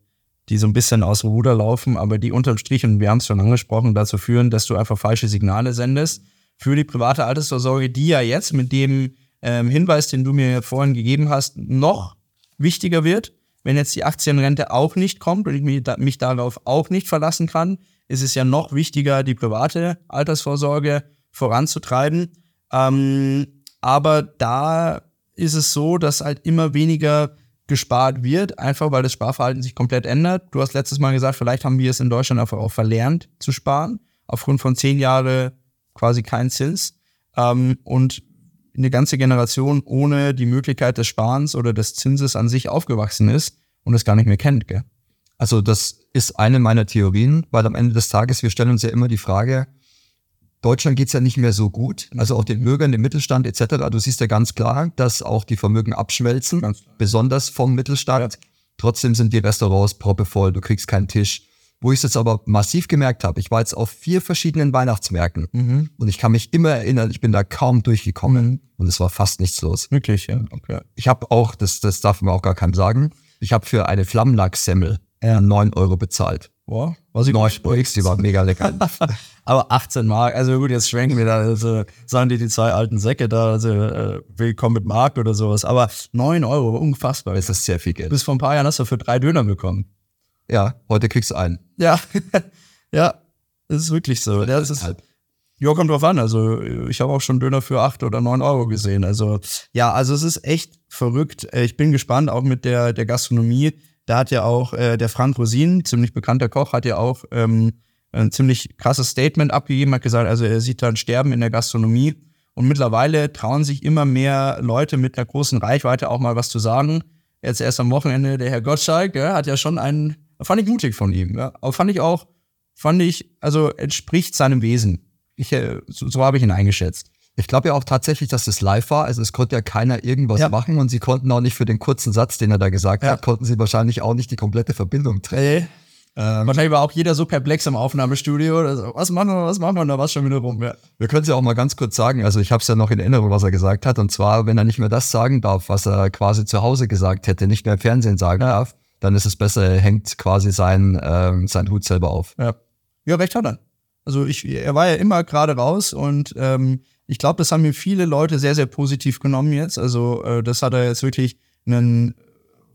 Speaker 2: die so ein bisschen aus dem Ruder laufen, aber die unterm Strich, und wir haben es schon angesprochen, dazu führen, dass du einfach falsche Signale sendest für die private Altersvorsorge, die ja jetzt mit dem ähm, Hinweis, den du mir vorhin gegeben hast, noch wichtiger wird. Wenn jetzt die Aktienrente auch nicht kommt und ich mich, mich darauf auch nicht verlassen kann, ist es ja noch wichtiger, die private Altersvorsorge voranzutreiben. Ähm, aber da ist es so, dass halt immer weniger gespart wird, einfach weil das Sparverhalten sich komplett ändert. Du hast letztes Mal gesagt, vielleicht haben wir es in Deutschland einfach auch verlernt zu sparen, aufgrund von zehn Jahren quasi kein Zins. Ähm, und eine ganze Generation ohne die Möglichkeit des Sparens oder des Zinses an sich aufgewachsen ist und es gar nicht mehr kennt. Gell?
Speaker 3: Also das ist eine meiner Theorien, weil am Ende des Tages, wir stellen uns ja immer die Frage, Deutschland geht's ja nicht mehr so gut. Also auch den Bürgern, dem Mittelstand etc. Du siehst ja ganz klar, dass auch die Vermögen abschmelzen, besonders vom Mittelstand. Ja. Trotzdem sind die Restaurants proppevoll, du kriegst keinen Tisch. Wo ich es jetzt aber massiv gemerkt habe, ich war jetzt auf vier verschiedenen Weihnachtsmärkten mhm. und ich kann mich immer erinnern, ich bin da kaum durchgekommen mhm. und es war fast nichts los.
Speaker 2: Wirklich, ja.
Speaker 3: Okay. Ich habe auch, das, das darf man auch gar keinem sagen, Ich habe für eine Flammlachssemmel ja. 9 Euro bezahlt.
Speaker 2: Boah,
Speaker 3: was ich 9 Euro, die war mega lecker. [LAUGHS]
Speaker 2: Aber 18 Mark, also gut, jetzt schwenken wir da, also sagen die die zwei alten Säcke da, also äh, willkommen mit Mark oder sowas. Aber 9 Euro, unfassbar.
Speaker 3: Das ist sehr viel Geld.
Speaker 2: Bis vor ein paar Jahren hast du für drei Döner bekommen.
Speaker 3: Ja, heute kriegst du einen.
Speaker 2: Ja, [LAUGHS] ja, das ist wirklich so. Das ist, halt. Ja, kommt drauf an. Also ich habe auch schon Döner für acht oder neun Euro gesehen. Also ja, also es ist echt verrückt. Äh, ich bin gespannt, auch mit der, der Gastronomie. Da hat ja auch äh, der Frank Rosin, ziemlich bekannter Koch, hat ja auch ähm, ein ziemlich krasses Statement abgegeben, hat gesagt, also er sieht da ein Sterben in der Gastronomie. Und mittlerweile trauen sich immer mehr Leute mit einer großen Reichweite auch mal was zu sagen. Jetzt erst am Wochenende der Herr Gottschalk, ja, hat ja schon einen, fand ich mutig von ihm, ja. Aber fand ich auch, fand ich, also entspricht seinem Wesen. Ich, äh, so, so habe ich ihn eingeschätzt.
Speaker 3: Ich glaube ja auch tatsächlich, dass es live war. Also es konnte ja keiner irgendwas ja. machen und sie konnten auch nicht für den kurzen Satz, den er da gesagt ja. hat, konnten sie wahrscheinlich auch nicht die komplette Verbindung trennen.
Speaker 2: Ähm, Wahrscheinlich war auch jeder so perplex im Aufnahmestudio. Also, was machen wir, was machen wir? Da war schon wieder rum. Ja.
Speaker 3: Wir können es ja auch mal ganz kurz sagen. Also ich habe es ja noch in Erinnerung, was er gesagt hat. Und zwar, wenn er nicht mehr das sagen darf, was er quasi zu Hause gesagt hätte, nicht mehr im Fernsehen sagen darf, dann ist es besser, er hängt quasi sein, ähm, sein Hut selber auf.
Speaker 2: Ja. ja, recht hat er. Also ich, er war ja immer gerade raus und ähm, ich glaube, das haben mir viele Leute sehr, sehr positiv genommen jetzt. Also äh, das hat er jetzt wirklich einen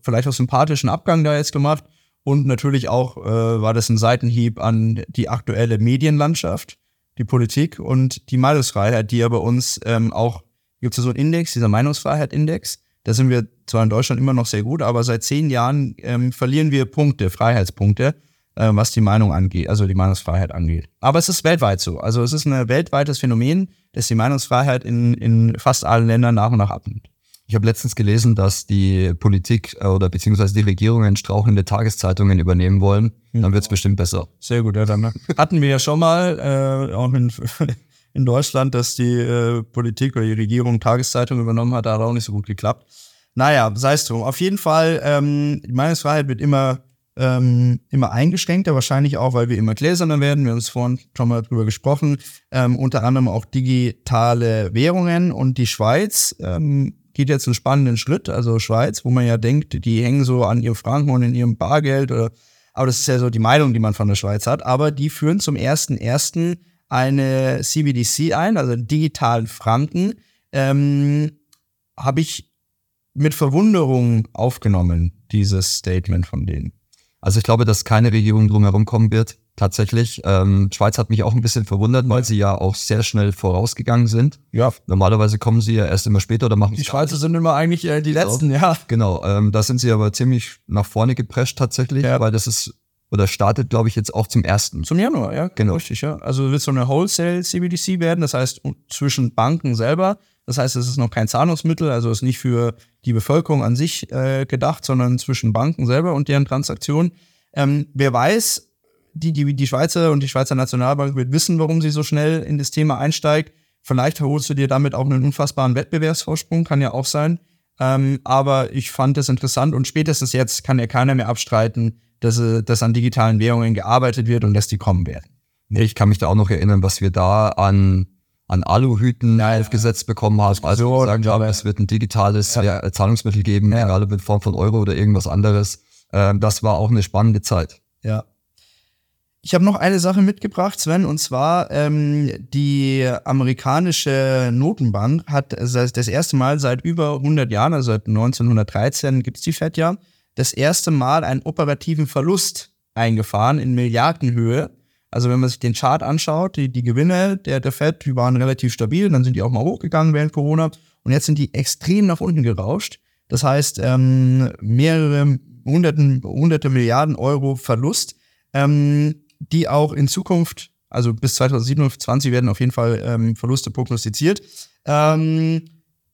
Speaker 2: vielleicht auch sympathischen Abgang da jetzt gemacht. Und natürlich auch äh, war das ein Seitenhieb an die aktuelle Medienlandschaft, die Politik und die Meinungsfreiheit, die ja bei uns ähm, auch, gibt es ja so einen Index, dieser Meinungsfreiheit-Index. Da sind wir zwar in Deutschland immer noch sehr gut, aber seit zehn Jahren ähm, verlieren wir Punkte, Freiheitspunkte äh, was die Meinung angeht, also die Meinungsfreiheit angeht. Aber es ist weltweit so. Also es ist ein weltweites Phänomen, dass die Meinungsfreiheit in, in fast allen Ländern nach und nach abnimmt.
Speaker 3: Ich habe letztens gelesen, dass die Politik äh, oder beziehungsweise die Regierungen strauchelnde Tageszeitungen übernehmen wollen. Dann wird es bestimmt besser.
Speaker 2: Sehr gut, ja, dann hatten wir ja schon mal, äh, auch in, [LAUGHS] in Deutschland, dass die äh, Politik oder die Regierung Tageszeitungen übernommen hat, da hat auch nicht so gut geklappt. Naja, sei es drum. Auf jeden Fall, ähm, die Meinungsfreiheit wird immer ähm, immer eingeschränkter, wahrscheinlich auch, weil wir immer gläserner werden. Wir haben es vorhin schon mal drüber gesprochen. Ähm, unter anderem auch digitale Währungen und die Schweiz ähm, geht jetzt einen spannenden Schritt. Also Schweiz, wo man ja denkt, die hängen so an ihrem Franken und in ihrem Bargeld oder aber das ist ja so die Meinung, die man von der Schweiz hat. Aber die führen zum ersten ersten eine CBDC ein, also digitalen Franken. Ähm, Habe ich mit Verwunderung aufgenommen, dieses Statement von denen.
Speaker 3: Also ich glaube, dass keine Regierung drumherum kommen wird. Tatsächlich. Ähm, Schweiz hat mich auch ein bisschen verwundert, weil sie ja auch sehr schnell vorausgegangen sind.
Speaker 2: Ja.
Speaker 3: Normalerweise kommen sie ja erst immer später oder machen
Speaker 2: Die Schweizer sind immer eigentlich äh, die Letzten,
Speaker 3: genau.
Speaker 2: ja.
Speaker 3: Genau. Ähm, da sind sie aber ziemlich nach vorne geprescht tatsächlich, ja. weil das ist oder startet, glaube ich, jetzt auch zum ersten.
Speaker 2: Zum Januar, ja. Genau. Richtig, ja. Also wird so eine Wholesale CBDC werden, das heißt zwischen Banken selber. Das heißt, es ist noch kein Zahlungsmittel, also ist nicht für die Bevölkerung an sich äh, gedacht, sondern zwischen Banken selber und deren Transaktionen. Ähm, wer weiß, die, die, die Schweizer und die Schweizer Nationalbank wird wissen, warum sie so schnell in das Thema einsteigt. Vielleicht holst du dir damit auch einen unfassbaren Wettbewerbsvorsprung, kann ja auch sein. Ähm, aber ich fand es interessant und spätestens jetzt kann ja keiner mehr abstreiten, dass, äh, dass an digitalen Währungen gearbeitet wird und dass die kommen werden.
Speaker 3: Ich kann mich da auch noch erinnern, was wir da an, an Aluhüten ja, aufgesetzt bekommen haben. Also so, sagen haben, es wird ein digitales ja. Zahlungsmittel geben, ja. egal ob in Form von Euro oder irgendwas anderes. Ähm, das war auch eine spannende Zeit.
Speaker 2: Ja. Ich habe noch eine Sache mitgebracht, Sven, und zwar ähm, die amerikanische Notenbank hat das erste Mal seit über 100 Jahren, also seit 1913 gibt es die FED ja, das erste Mal einen operativen Verlust eingefahren in Milliardenhöhe. Also wenn man sich den Chart anschaut, die, die Gewinne der, der Fed, die waren relativ stabil, dann sind die auch mal hochgegangen während Corona und jetzt sind die extrem nach unten gerauscht. Das heißt, ähm, mehrere hunderten, hunderte Milliarden Euro Verlust, ähm, die auch in Zukunft, also bis 2027 werden auf jeden Fall ähm, Verluste prognostiziert. Ähm,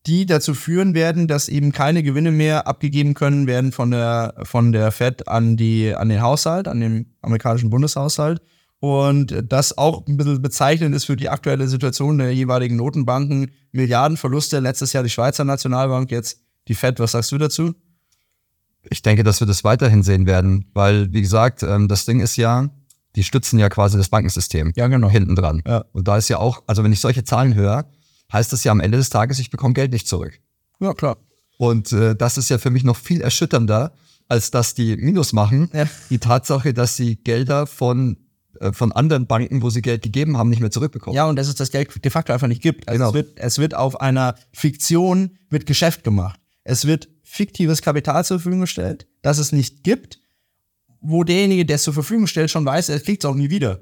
Speaker 2: die dazu führen werden, dass eben keine Gewinne mehr abgegeben können werden von der, von der Fed an, die, an den Haushalt, an den amerikanischen Bundeshaushalt. Und das auch ein bisschen bezeichnend ist für die aktuelle Situation der jeweiligen Notenbanken. Milliardenverluste, letztes Jahr die Schweizer Nationalbank, jetzt die Fed. Was sagst du dazu?
Speaker 3: Ich denke, dass wir das weiterhin sehen werden, weil, wie gesagt, ähm, das Ding ist ja, die stützen ja quasi das Bankensystem.
Speaker 2: Ja, genau.
Speaker 3: Hinten dran. Ja. Und da ist ja auch, also wenn ich solche Zahlen höre, heißt das ja am Ende des Tages, ich bekomme Geld nicht zurück.
Speaker 2: Ja, klar.
Speaker 3: Und äh, das ist ja für mich noch viel erschütternder, als dass die Minus machen,
Speaker 2: Ja.
Speaker 3: die Tatsache, dass sie Gelder von, von anderen Banken, wo sie Geld gegeben haben, nicht mehr zurückbekommen.
Speaker 2: Ja, und dass es das Geld de facto einfach nicht gibt. Also
Speaker 3: Genau.
Speaker 2: es, wird, es wird auf einer Fiktion wird Geschäft gemacht. Es wird fiktives Kapital zur Verfügung gestellt, das es nicht gibt, wo derjenige, der es zur Verfügung stellt, schon weiß, er kriegt es auch nie wieder.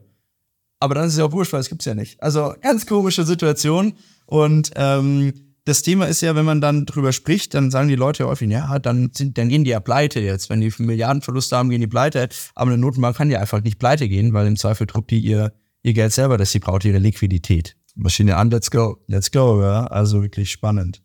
Speaker 2: Aber dann ist es ja auch wurscht, weil es gibt's ja nicht. Also ganz komische Situation. Und ähm, das Thema ist ja, wenn man dann drüber spricht, dann sagen die Leute häufig, ja, dann, sind, dann gehen die ja pleite jetzt. Wenn die Milliardenverluste haben, gehen die pleite. Aber eine Notenbank kann ja einfach nicht pleite gehen, weil im Zweifel druckt die ihr, ihr Geld selber, das sie braucht, ihre Liquidität.
Speaker 3: Maschine an, let's go.
Speaker 2: Let's go, ja. Also wirklich spannend.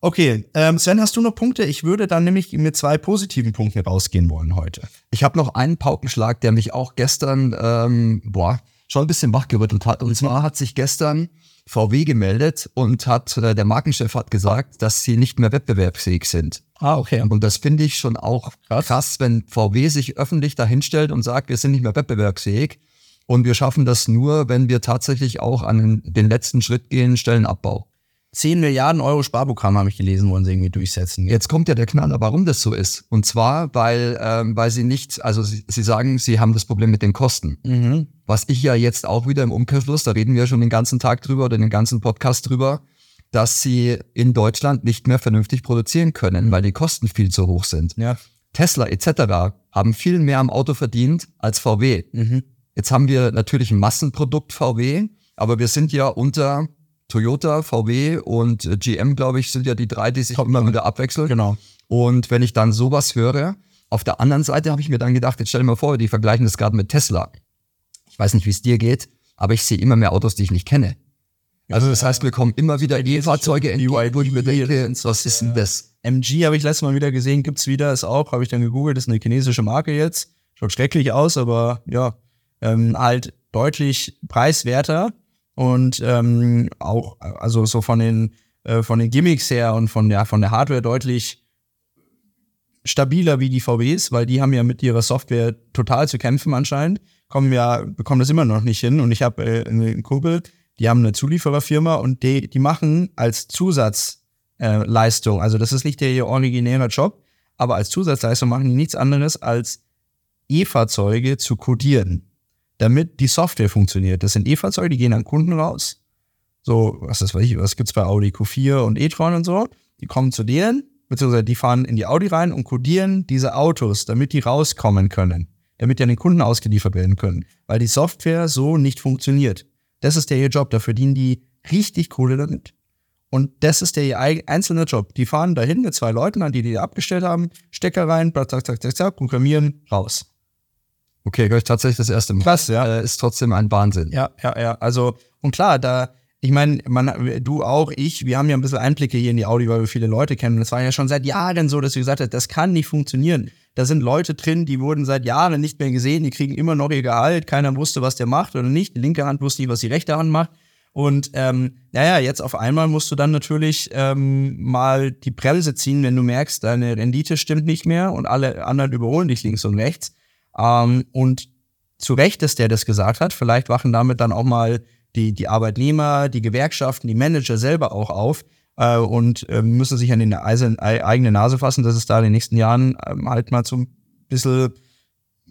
Speaker 2: Okay, ähm, Sven, hast du noch Punkte? Ich würde dann nämlich mit zwei positiven Punkten rausgehen wollen heute.
Speaker 3: Ich habe noch einen Paukenschlag, der mich auch gestern ähm, boah, schon ein bisschen wachgerüttelt hat. Und zwar hat sich gestern VW gemeldet und hat äh, der Markenchef hat gesagt, dass sie nicht mehr wettbewerbsfähig sind.
Speaker 2: Ah, okay.
Speaker 3: Und das finde ich schon auch krass. wenn VW sich öffentlich dahinstellt und sagt, wir sind nicht mehr wettbewerbsfähig. Und wir schaffen das nur, wenn wir tatsächlich auch an den letzten Schritt gehen, Stellenabbau.
Speaker 2: 10 Milliarden Euro Sparprogramm habe ich gelesen, wollen sie irgendwie durchsetzen.
Speaker 3: Jetzt kommt ja der Knaller, warum das so ist. Und zwar, weil, ähm, weil sie nicht, also sie, sie sagen, sie haben das Problem mit den Kosten.
Speaker 2: Mhm.
Speaker 3: Was ich ja jetzt auch wieder im Umkehrschluss, da reden wir schon den ganzen Tag drüber oder den ganzen Podcast drüber, dass sie in Deutschland nicht mehr vernünftig produzieren können, weil die Kosten viel zu hoch sind.
Speaker 2: Ja.
Speaker 3: Tesla etc. haben viel mehr am Auto verdient als VW.
Speaker 2: Mhm.
Speaker 3: Jetzt haben wir natürlich ein Massenprodukt VW, aber wir sind ja unter Toyota, VW und äh, GM, glaube ich, sind ja die drei, die sich immer wieder abwechseln.
Speaker 2: Genau.
Speaker 3: Und wenn ich dann sowas höre, auf der anderen Seite habe ich mir dann gedacht, jetzt stell dir mal vor, die vergleichen das gerade mit Tesla. Ich weiß nicht, wie es dir geht, aber ich sehe immer mehr Autos, die ich nicht kenne. Also das heißt, wir kommen immer wieder E-Fahrzeuge entgegen, wo ich mir denke, was ist denn das?
Speaker 2: MG habe ich letztes Mal wieder gesehen, gibt's wieder, ist auch, habe ich dann gegoogelt, ist eine chinesische Marke jetzt. Schaut schrecklich aus, aber ja, ähm, halt deutlich preiswerter und ähm, auch, also so von den, äh, von den Gimmicks her und von der, von der Hardware deutlich stabiler wie die VWs, weil die haben ja mit ihrer Software total zu kämpfen anscheinend, kommen ja, bekommen das immer noch nicht hin. Und ich habe äh, einen Kumpel, die haben eine Zuliefererfirma und die, die machen als Zusatzleistung, äh, also das ist nicht der ihr originärer Job, aber als Zusatzleistung machen die nichts anderes als E-Fahrzeuge zu codieren, damit die Software funktioniert. Das sind E-Fahrzeuge, die gehen an Kunden raus. So, was ist, was gibt's bei Audi Q4 und e-tron und so? Die kommen zu denen, beziehungsweise die fahren in die Audi rein und codieren diese Autos, damit die rauskommen können, damit die an den Kunden ausgeliefert werden können, weil die Software so nicht funktioniert. Das ist der ihr Job, da verdienen die richtig Kohle damit. Und das ist der ihr einzelne Job. Die fahren dahin mit zwei Leuten, an die die abgestellt haben, Stecker rein, zack, zack, zack, zack, programmieren, raus.
Speaker 3: Okay, höre ich tatsächlich das erste Mal.
Speaker 2: Krass, ja.
Speaker 3: Äh, ist trotzdem ein Wahnsinn.
Speaker 2: Ja, ja, ja. Also, und klar, da, ich meine, man, du auch, ich, wir haben ja ein bisschen Einblicke hier in die Audi, weil wir viele Leute kennen. Und es war ja schon seit Jahren so, dass wir gesagt haben, das kann nicht funktionieren. Da sind Leute drin, die wurden seit Jahren nicht mehr gesehen, die kriegen immer noch ihr Gehalt, keiner wusste, was der macht oder nicht. Die linke Hand wusste nicht, was die rechte Hand macht. Und ähm, naja, jetzt auf einmal musst du dann natürlich ähm, mal die Bremse ziehen, wenn du merkst, deine Rendite stimmt nicht mehr und alle anderen überholen dich links und rechts. Ähm, und zu Recht, dass der das gesagt hat. Vielleicht wachen damit dann auch mal die, die Arbeitnehmer, die Gewerkschaften, die Manager selber auch auf äh, und äh, müssen sich an die eigene Nase fassen, dass es da in den nächsten Jahren ähm, halt mal so ein bisschen,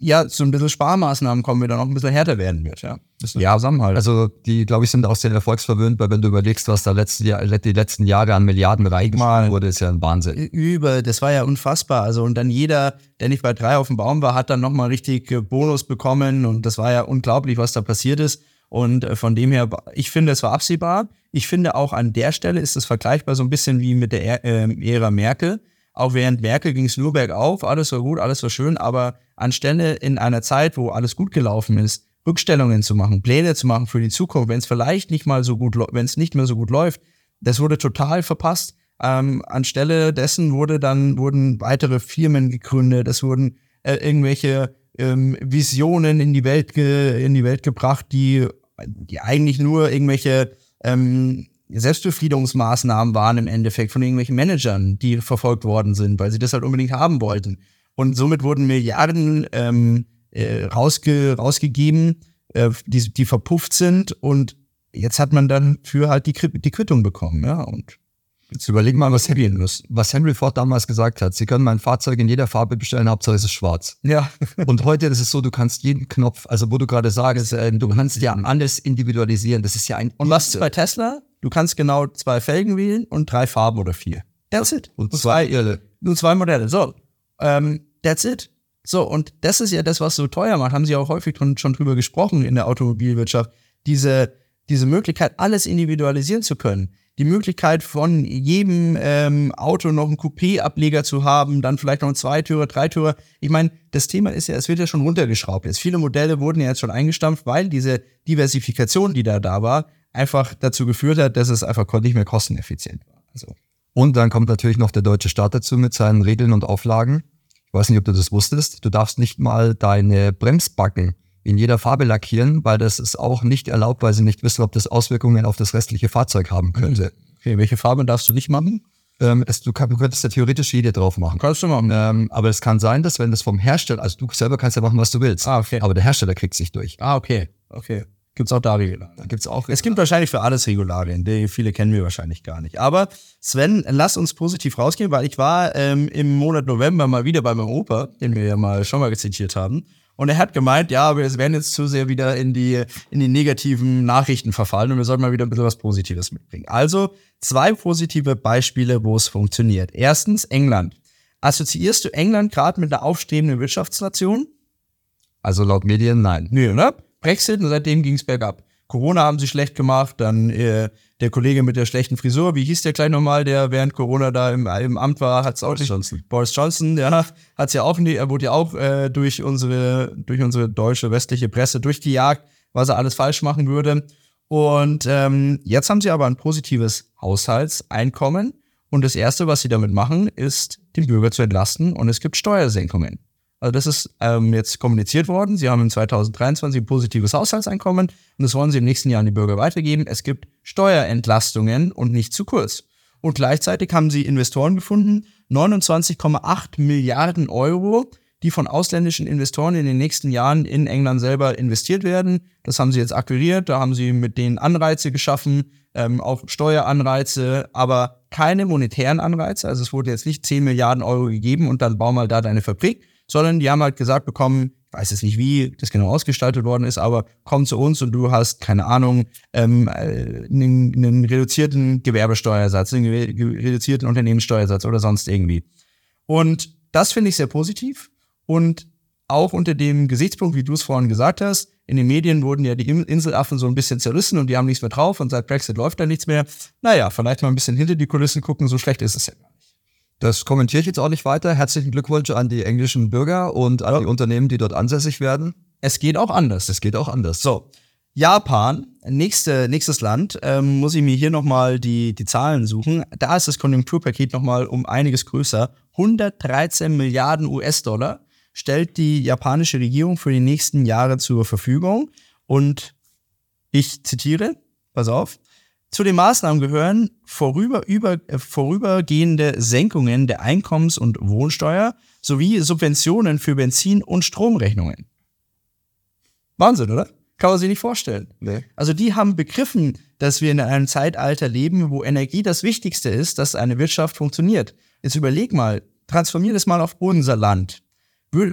Speaker 2: ja, so ein bisschen Sparmaßnahmen kommen wird, dann auch ein bisschen härter werden wird, ja. Das ist
Speaker 3: Ja,
Speaker 2: Zusammenhalt.
Speaker 3: Also die, glaube ich, sind auch sehr erfolgsverwöhnt, weil wenn du überlegst, was da letzte Jahr, die letzten Jahre an Milliarden reingemacht wurde, ist ja ein Wahnsinn.
Speaker 2: über, das war ja unfassbar. Also und dann jeder, der nicht bei drei auf dem Baum war, hat dann nochmal richtig äh, Bonus bekommen und das war ja unglaublich, was da passiert ist. Und äh, von dem her, ich finde, es war absehbar. Ich finde auch an der Stelle ist es vergleichbar so ein bisschen wie mit der Ä- äh, Ära Merkel. Auch während Merkel ging es nur bergauf, alles war gut, alles war schön, aber anstelle in einer Zeit, wo alles gut gelaufen ist, Rückstellungen zu machen, Pläne zu machen für die Zukunft, wenn es vielleicht nicht mal so gut, wenn es nicht mehr so gut läuft, das wurde total verpasst. Ähm, anstelle dessen wurde dann wurden weitere Firmen gegründet, es wurden äh, irgendwelche ähm, Visionen in die Welt ge in die Welt gebracht, die die eigentlich nur irgendwelche ähm, Selbstbefriedungsmaßnahmen waren im Endeffekt von irgendwelchen Managern, die verfolgt worden sind, weil sie das halt unbedingt haben wollten. Und somit wurden Milliarden ähm, äh, rausge rausgegeben, äh, die, die verpufft sind und jetzt hat man dann für halt die, die Quittung bekommen, ja. Und
Speaker 3: Jetzt überleg mal, was Henry, was Henry Ford damals gesagt hat. Sie können mein Fahrzeug in jeder Farbe bestellen, Hauptsache es ist schwarz.
Speaker 2: Ja. [LAUGHS]
Speaker 3: Und heute ist es so, du kannst jeden Knopf, also wo du gerade sagst, äh, du kannst ja alles individualisieren. Das ist ja ein.
Speaker 2: Und was ist bei Tesla? Du kannst genau zwei Felgen wählen und drei Farben oder vier. That's it.
Speaker 3: Und zwei Irle.
Speaker 2: Nur zwei Modelle. So. Ähm, that's it. So, und das ist ja das, was so teuer macht. Haben Sie auch häufig schon, schon drüber gesprochen in der Automobilwirtschaft. Diese, diese Möglichkeit, alles individualisieren zu können die Möglichkeit von jedem ähm, Auto noch einen Coupé-Ableger zu haben, dann vielleicht noch einen Zweitürer, Dreitürer. Ich meine, das Thema ist ja, es wird ja schon runtergeschraubt. Jetzt viele Modelle wurden ja jetzt schon eingestampft, weil diese Diversifikation, die da da war, einfach dazu geführt hat, dass es einfach nicht mehr kosteneffizient war. Also.
Speaker 3: Und dann kommt natürlich noch der deutsche Staat dazu mit seinen Regeln und Auflagen. Ich weiß nicht, ob du das wusstest. Du darfst nicht mal deine Bremsbacken in jeder Farbe lackieren, weil das ist auch nicht erlaubt, weil sie nicht wissen, ob das Auswirkungen auf das restliche Fahrzeug haben könnte.
Speaker 2: Okay, welche Farbe darfst du nicht machen?
Speaker 3: Ähm, es, du, kann, du, könntest ja theoretisch jede drauf machen.
Speaker 2: Kannst du machen.
Speaker 3: Ähm, aber es kann sein, dass wenn das vom Hersteller, also du selber kannst ja machen, was du willst.
Speaker 2: Ah, okay.
Speaker 3: Aber der Hersteller kriegt sich durch.
Speaker 2: Ah, okay. Okay. Gibt's auch da Regularien? Da
Speaker 3: gibt's auch.
Speaker 2: Es gibt wahrscheinlich für alles Regularien. Die viele kennen wir wahrscheinlich gar nicht. Aber Sven, lass uns positiv rausgehen, weil ich war ähm, im Monat November mal wieder bei meinem Opa, den wir ja mal schon mal zitiert haben. Und er hat gemeint, ja, wir werden jetzt zu sehr wieder in die, in die negativen Nachrichten verfallen und wir sollten mal wieder ein bisschen was Positives mitbringen. Also zwei positive Beispiele, wo es funktioniert. Erstens England. Assoziierst du England gerade mit einer aufstrebenden Wirtschaftsnation?
Speaker 3: Also laut Medien nein.
Speaker 2: Nö, ne? Brexit und seitdem ging es bergab. Corona haben sie schlecht gemacht, dann äh, der Kollege mit der schlechten Frisur, wie hieß der gleich nochmal, der während Corona da im, im Amt war, hat es auch
Speaker 3: Boris Johnson.
Speaker 2: Boris Johnson, ja, hat's ja auch, er wurde ja auch äh, durch unsere, durch unsere deutsche westliche Presse durchgejagt, was er alles falsch machen würde. Und ähm, jetzt haben sie aber ein positives Haushaltseinkommen. Und das Erste, was sie damit machen, ist, den Bürger zu entlasten und es gibt Steuersenkungen. Also das ist ähm, jetzt kommuniziert worden. Sie haben im 2023 ein positives Haushaltseinkommen und das wollen sie im nächsten Jahr an die Bürger weitergeben. Es gibt Steuerentlastungen und nicht zu kurz. Und gleichzeitig haben sie Investoren gefunden, 29,8 Milliarden Euro, die von ausländischen Investoren in den nächsten Jahren in England selber investiert werden. Das haben sie jetzt akquiriert, da haben sie mit denen Anreize geschaffen, ähm, auch Steueranreize, aber keine monetären Anreize. Also es wurde jetzt nicht 10 Milliarden Euro gegeben und dann bau mal da deine Fabrik, sondern die haben halt gesagt bekommen, ich weiß jetzt nicht, wie das genau ausgestaltet worden ist, aber komm zu uns und du hast, keine Ahnung, ähm, äh, einen, einen reduzierten Gewerbesteuersatz, einen reduzierten Unternehmenssteuersatz oder sonst irgendwie. Und das finde ich sehr positiv und auch unter dem Gesichtspunkt, wie du es vorhin gesagt hast, in den Medien wurden ja die Inselaffen so ein bisschen zerrissen und die haben nichts mehr drauf und seit Brexit läuft da nichts mehr. Naja, vielleicht mal ein bisschen hinter die Kulissen gucken, so schlecht ist es ja gar.
Speaker 3: Das kommentiere ich jetzt auch nicht weiter. Herzlichen Glückwunsch an die englischen Bürger und an die Unternehmen, die dort ansässig werden.
Speaker 2: Es geht auch anders.
Speaker 3: Es geht auch anders.
Speaker 2: So, Japan, nächste, nächstes Land, ähm, muss ich mir hier nochmal die, die Zahlen suchen. Da ist das Konjunkturpaket nochmal um einiges größer. 113 Milliarden US-Dollar stellt die japanische Regierung für die nächsten Jahre zur Verfügung. Und ich zitiere, pass auf, zu den Maßnahmen gehören vorüber, über, äh, vorübergehende Senkungen der Einkommens- und Wohnsteuer sowie Subventionen für Benzin- und Stromrechnungen. Wahnsinn, oder? Kann man sich nicht vorstellen.
Speaker 3: Nee.
Speaker 2: Also die haben begriffen, dass wir in einem Zeitalter leben, wo Energie das Wichtigste ist, dass eine Wirtschaft funktioniert. Jetzt überleg mal, transformier das mal auf unser Land.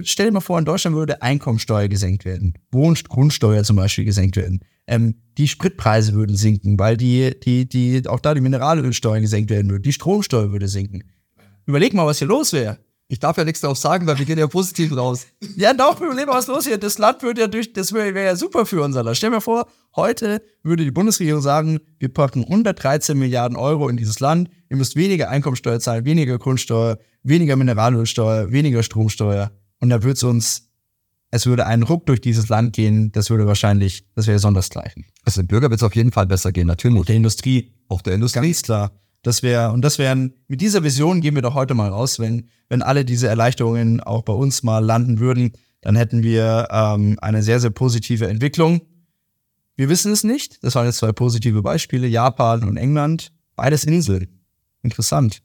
Speaker 2: Stell dir mal vor, in Deutschland würde Einkommensteuer gesenkt werden, Wohngrundsteuer zum Beispiel gesenkt werden ähm, die Spritpreise würden sinken, weil die, die, die, auch da die Mineralölsteuer gesenkt werden würde, die Stromsteuer würde sinken. Überleg mal, was hier los wäre.
Speaker 3: Ich darf ja nichts darauf sagen, weil wir gehen ja positiv raus.
Speaker 2: Ja, doch, überleg mal, was los hier. Das Land würde ja durch, das wäre wär ja super für unser Land. Stell dir mal vor, heute würde die Bundesregierung sagen, wir packen 113 Milliarden Euro in dieses Land. Ihr müsst weniger Einkommensteuer zahlen, weniger Grundsteuer, weniger Mineralölsteuer, weniger Stromsteuer. Und da würde es uns es würde einen Ruck durch dieses Land gehen, das würde wahrscheinlich, das wäre sondersgleichen.
Speaker 3: Also dem Bürger wird es auf jeden Fall besser gehen, natürlich.
Speaker 2: Und der Industrie.
Speaker 3: Auch der Industrie.
Speaker 2: Ganz klar. Das wäre, und das wären, mit dieser Vision gehen wir doch heute mal raus, wenn, wenn alle diese Erleichterungen auch bei uns mal landen würden, dann hätten wir ähm, eine sehr, sehr positive Entwicklung. Wir wissen es nicht. Das waren jetzt zwei positive Beispiele. Japan und England. Beides Inseln. Interessant.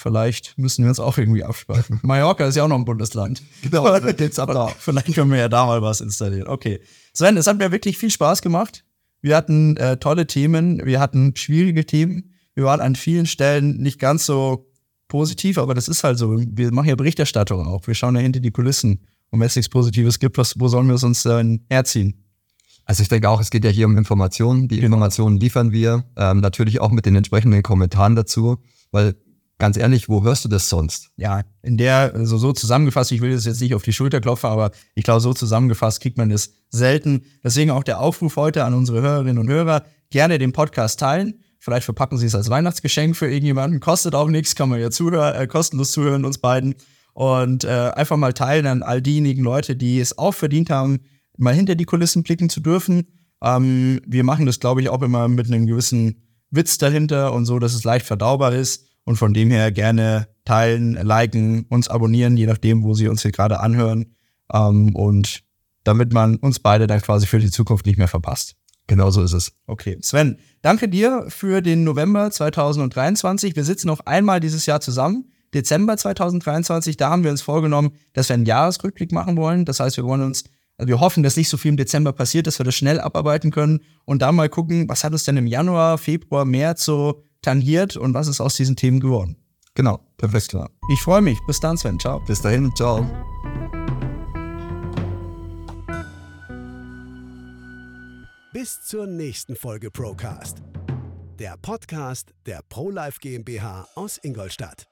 Speaker 2: Vielleicht müssen wir uns auch irgendwie abspalten. [LAUGHS] Mallorca ist ja auch noch ein Bundesland.
Speaker 3: Genau, jetzt aber [LAUGHS]
Speaker 2: Vielleicht können wir ja da mal was installieren. Okay. Sven, es hat mir wirklich viel Spaß gemacht. Wir hatten äh, tolle Themen, wir hatten schwierige Themen. Wir waren an vielen Stellen nicht ganz so positiv, aber das ist halt so. Wir machen ja Berichterstattung auch. Wir schauen ja hinter die Kulissen. Und wenn es nichts Positives gibt, was, wo sollen wir es uns denn herziehen?
Speaker 3: Also ich denke auch, es geht ja hier um Informationen. Die genau. Informationen liefern wir ähm, natürlich auch mit den entsprechenden Kommentaren dazu, weil ganz ehrlich, wo hörst du das sonst?
Speaker 2: Ja, in der, also so zusammengefasst, ich will das jetzt nicht auf die Schulter klopfen, aber ich glaube, so zusammengefasst kriegt man das selten. Deswegen auch der Aufruf heute an unsere Hörerinnen und Hörer, gerne den Podcast teilen. Vielleicht verpacken Sie es als Weihnachtsgeschenk für irgendjemanden. Kostet auch nichts, kann man ja zuhören, äh, kostenlos zuhören, uns beiden. Und äh, einfach mal teilen an all diejenigen Leute, die es auch verdient haben, mal hinter die Kulissen blicken zu dürfen. Ähm, wir machen das, glaube ich, auch immer mit einem gewissen Witz dahinter und so, dass es leicht verdaubar ist. Und von dem her gerne teilen, liken, uns abonnieren, je nachdem, wo Sie uns hier gerade anhören. Ähm, und damit man uns beide dann quasi für die Zukunft nicht mehr verpasst.
Speaker 3: Genau so ist es.
Speaker 2: Okay. Sven, danke dir für den November 2023. Wir sitzen noch einmal dieses Jahr zusammen. Dezember 2023, da haben wir uns vorgenommen, dass wir einen Jahresrückblick machen wollen. Das heißt, wir wollen uns, also wir hoffen, dass nicht so viel im Dezember passiert, dass wir das schnell abarbeiten können und da mal gucken, was hat uns denn im Januar, Februar, März so tangiert und was ist aus diesen Themen geworden.
Speaker 3: Genau, perfekt. Klar.
Speaker 2: Ich freue mich. Bis dann, Sven. Ciao.
Speaker 3: Bis dahin, ciao.
Speaker 1: Bis zur nächsten Folge Procast. Der Podcast der ProLife GmbH aus Ingolstadt.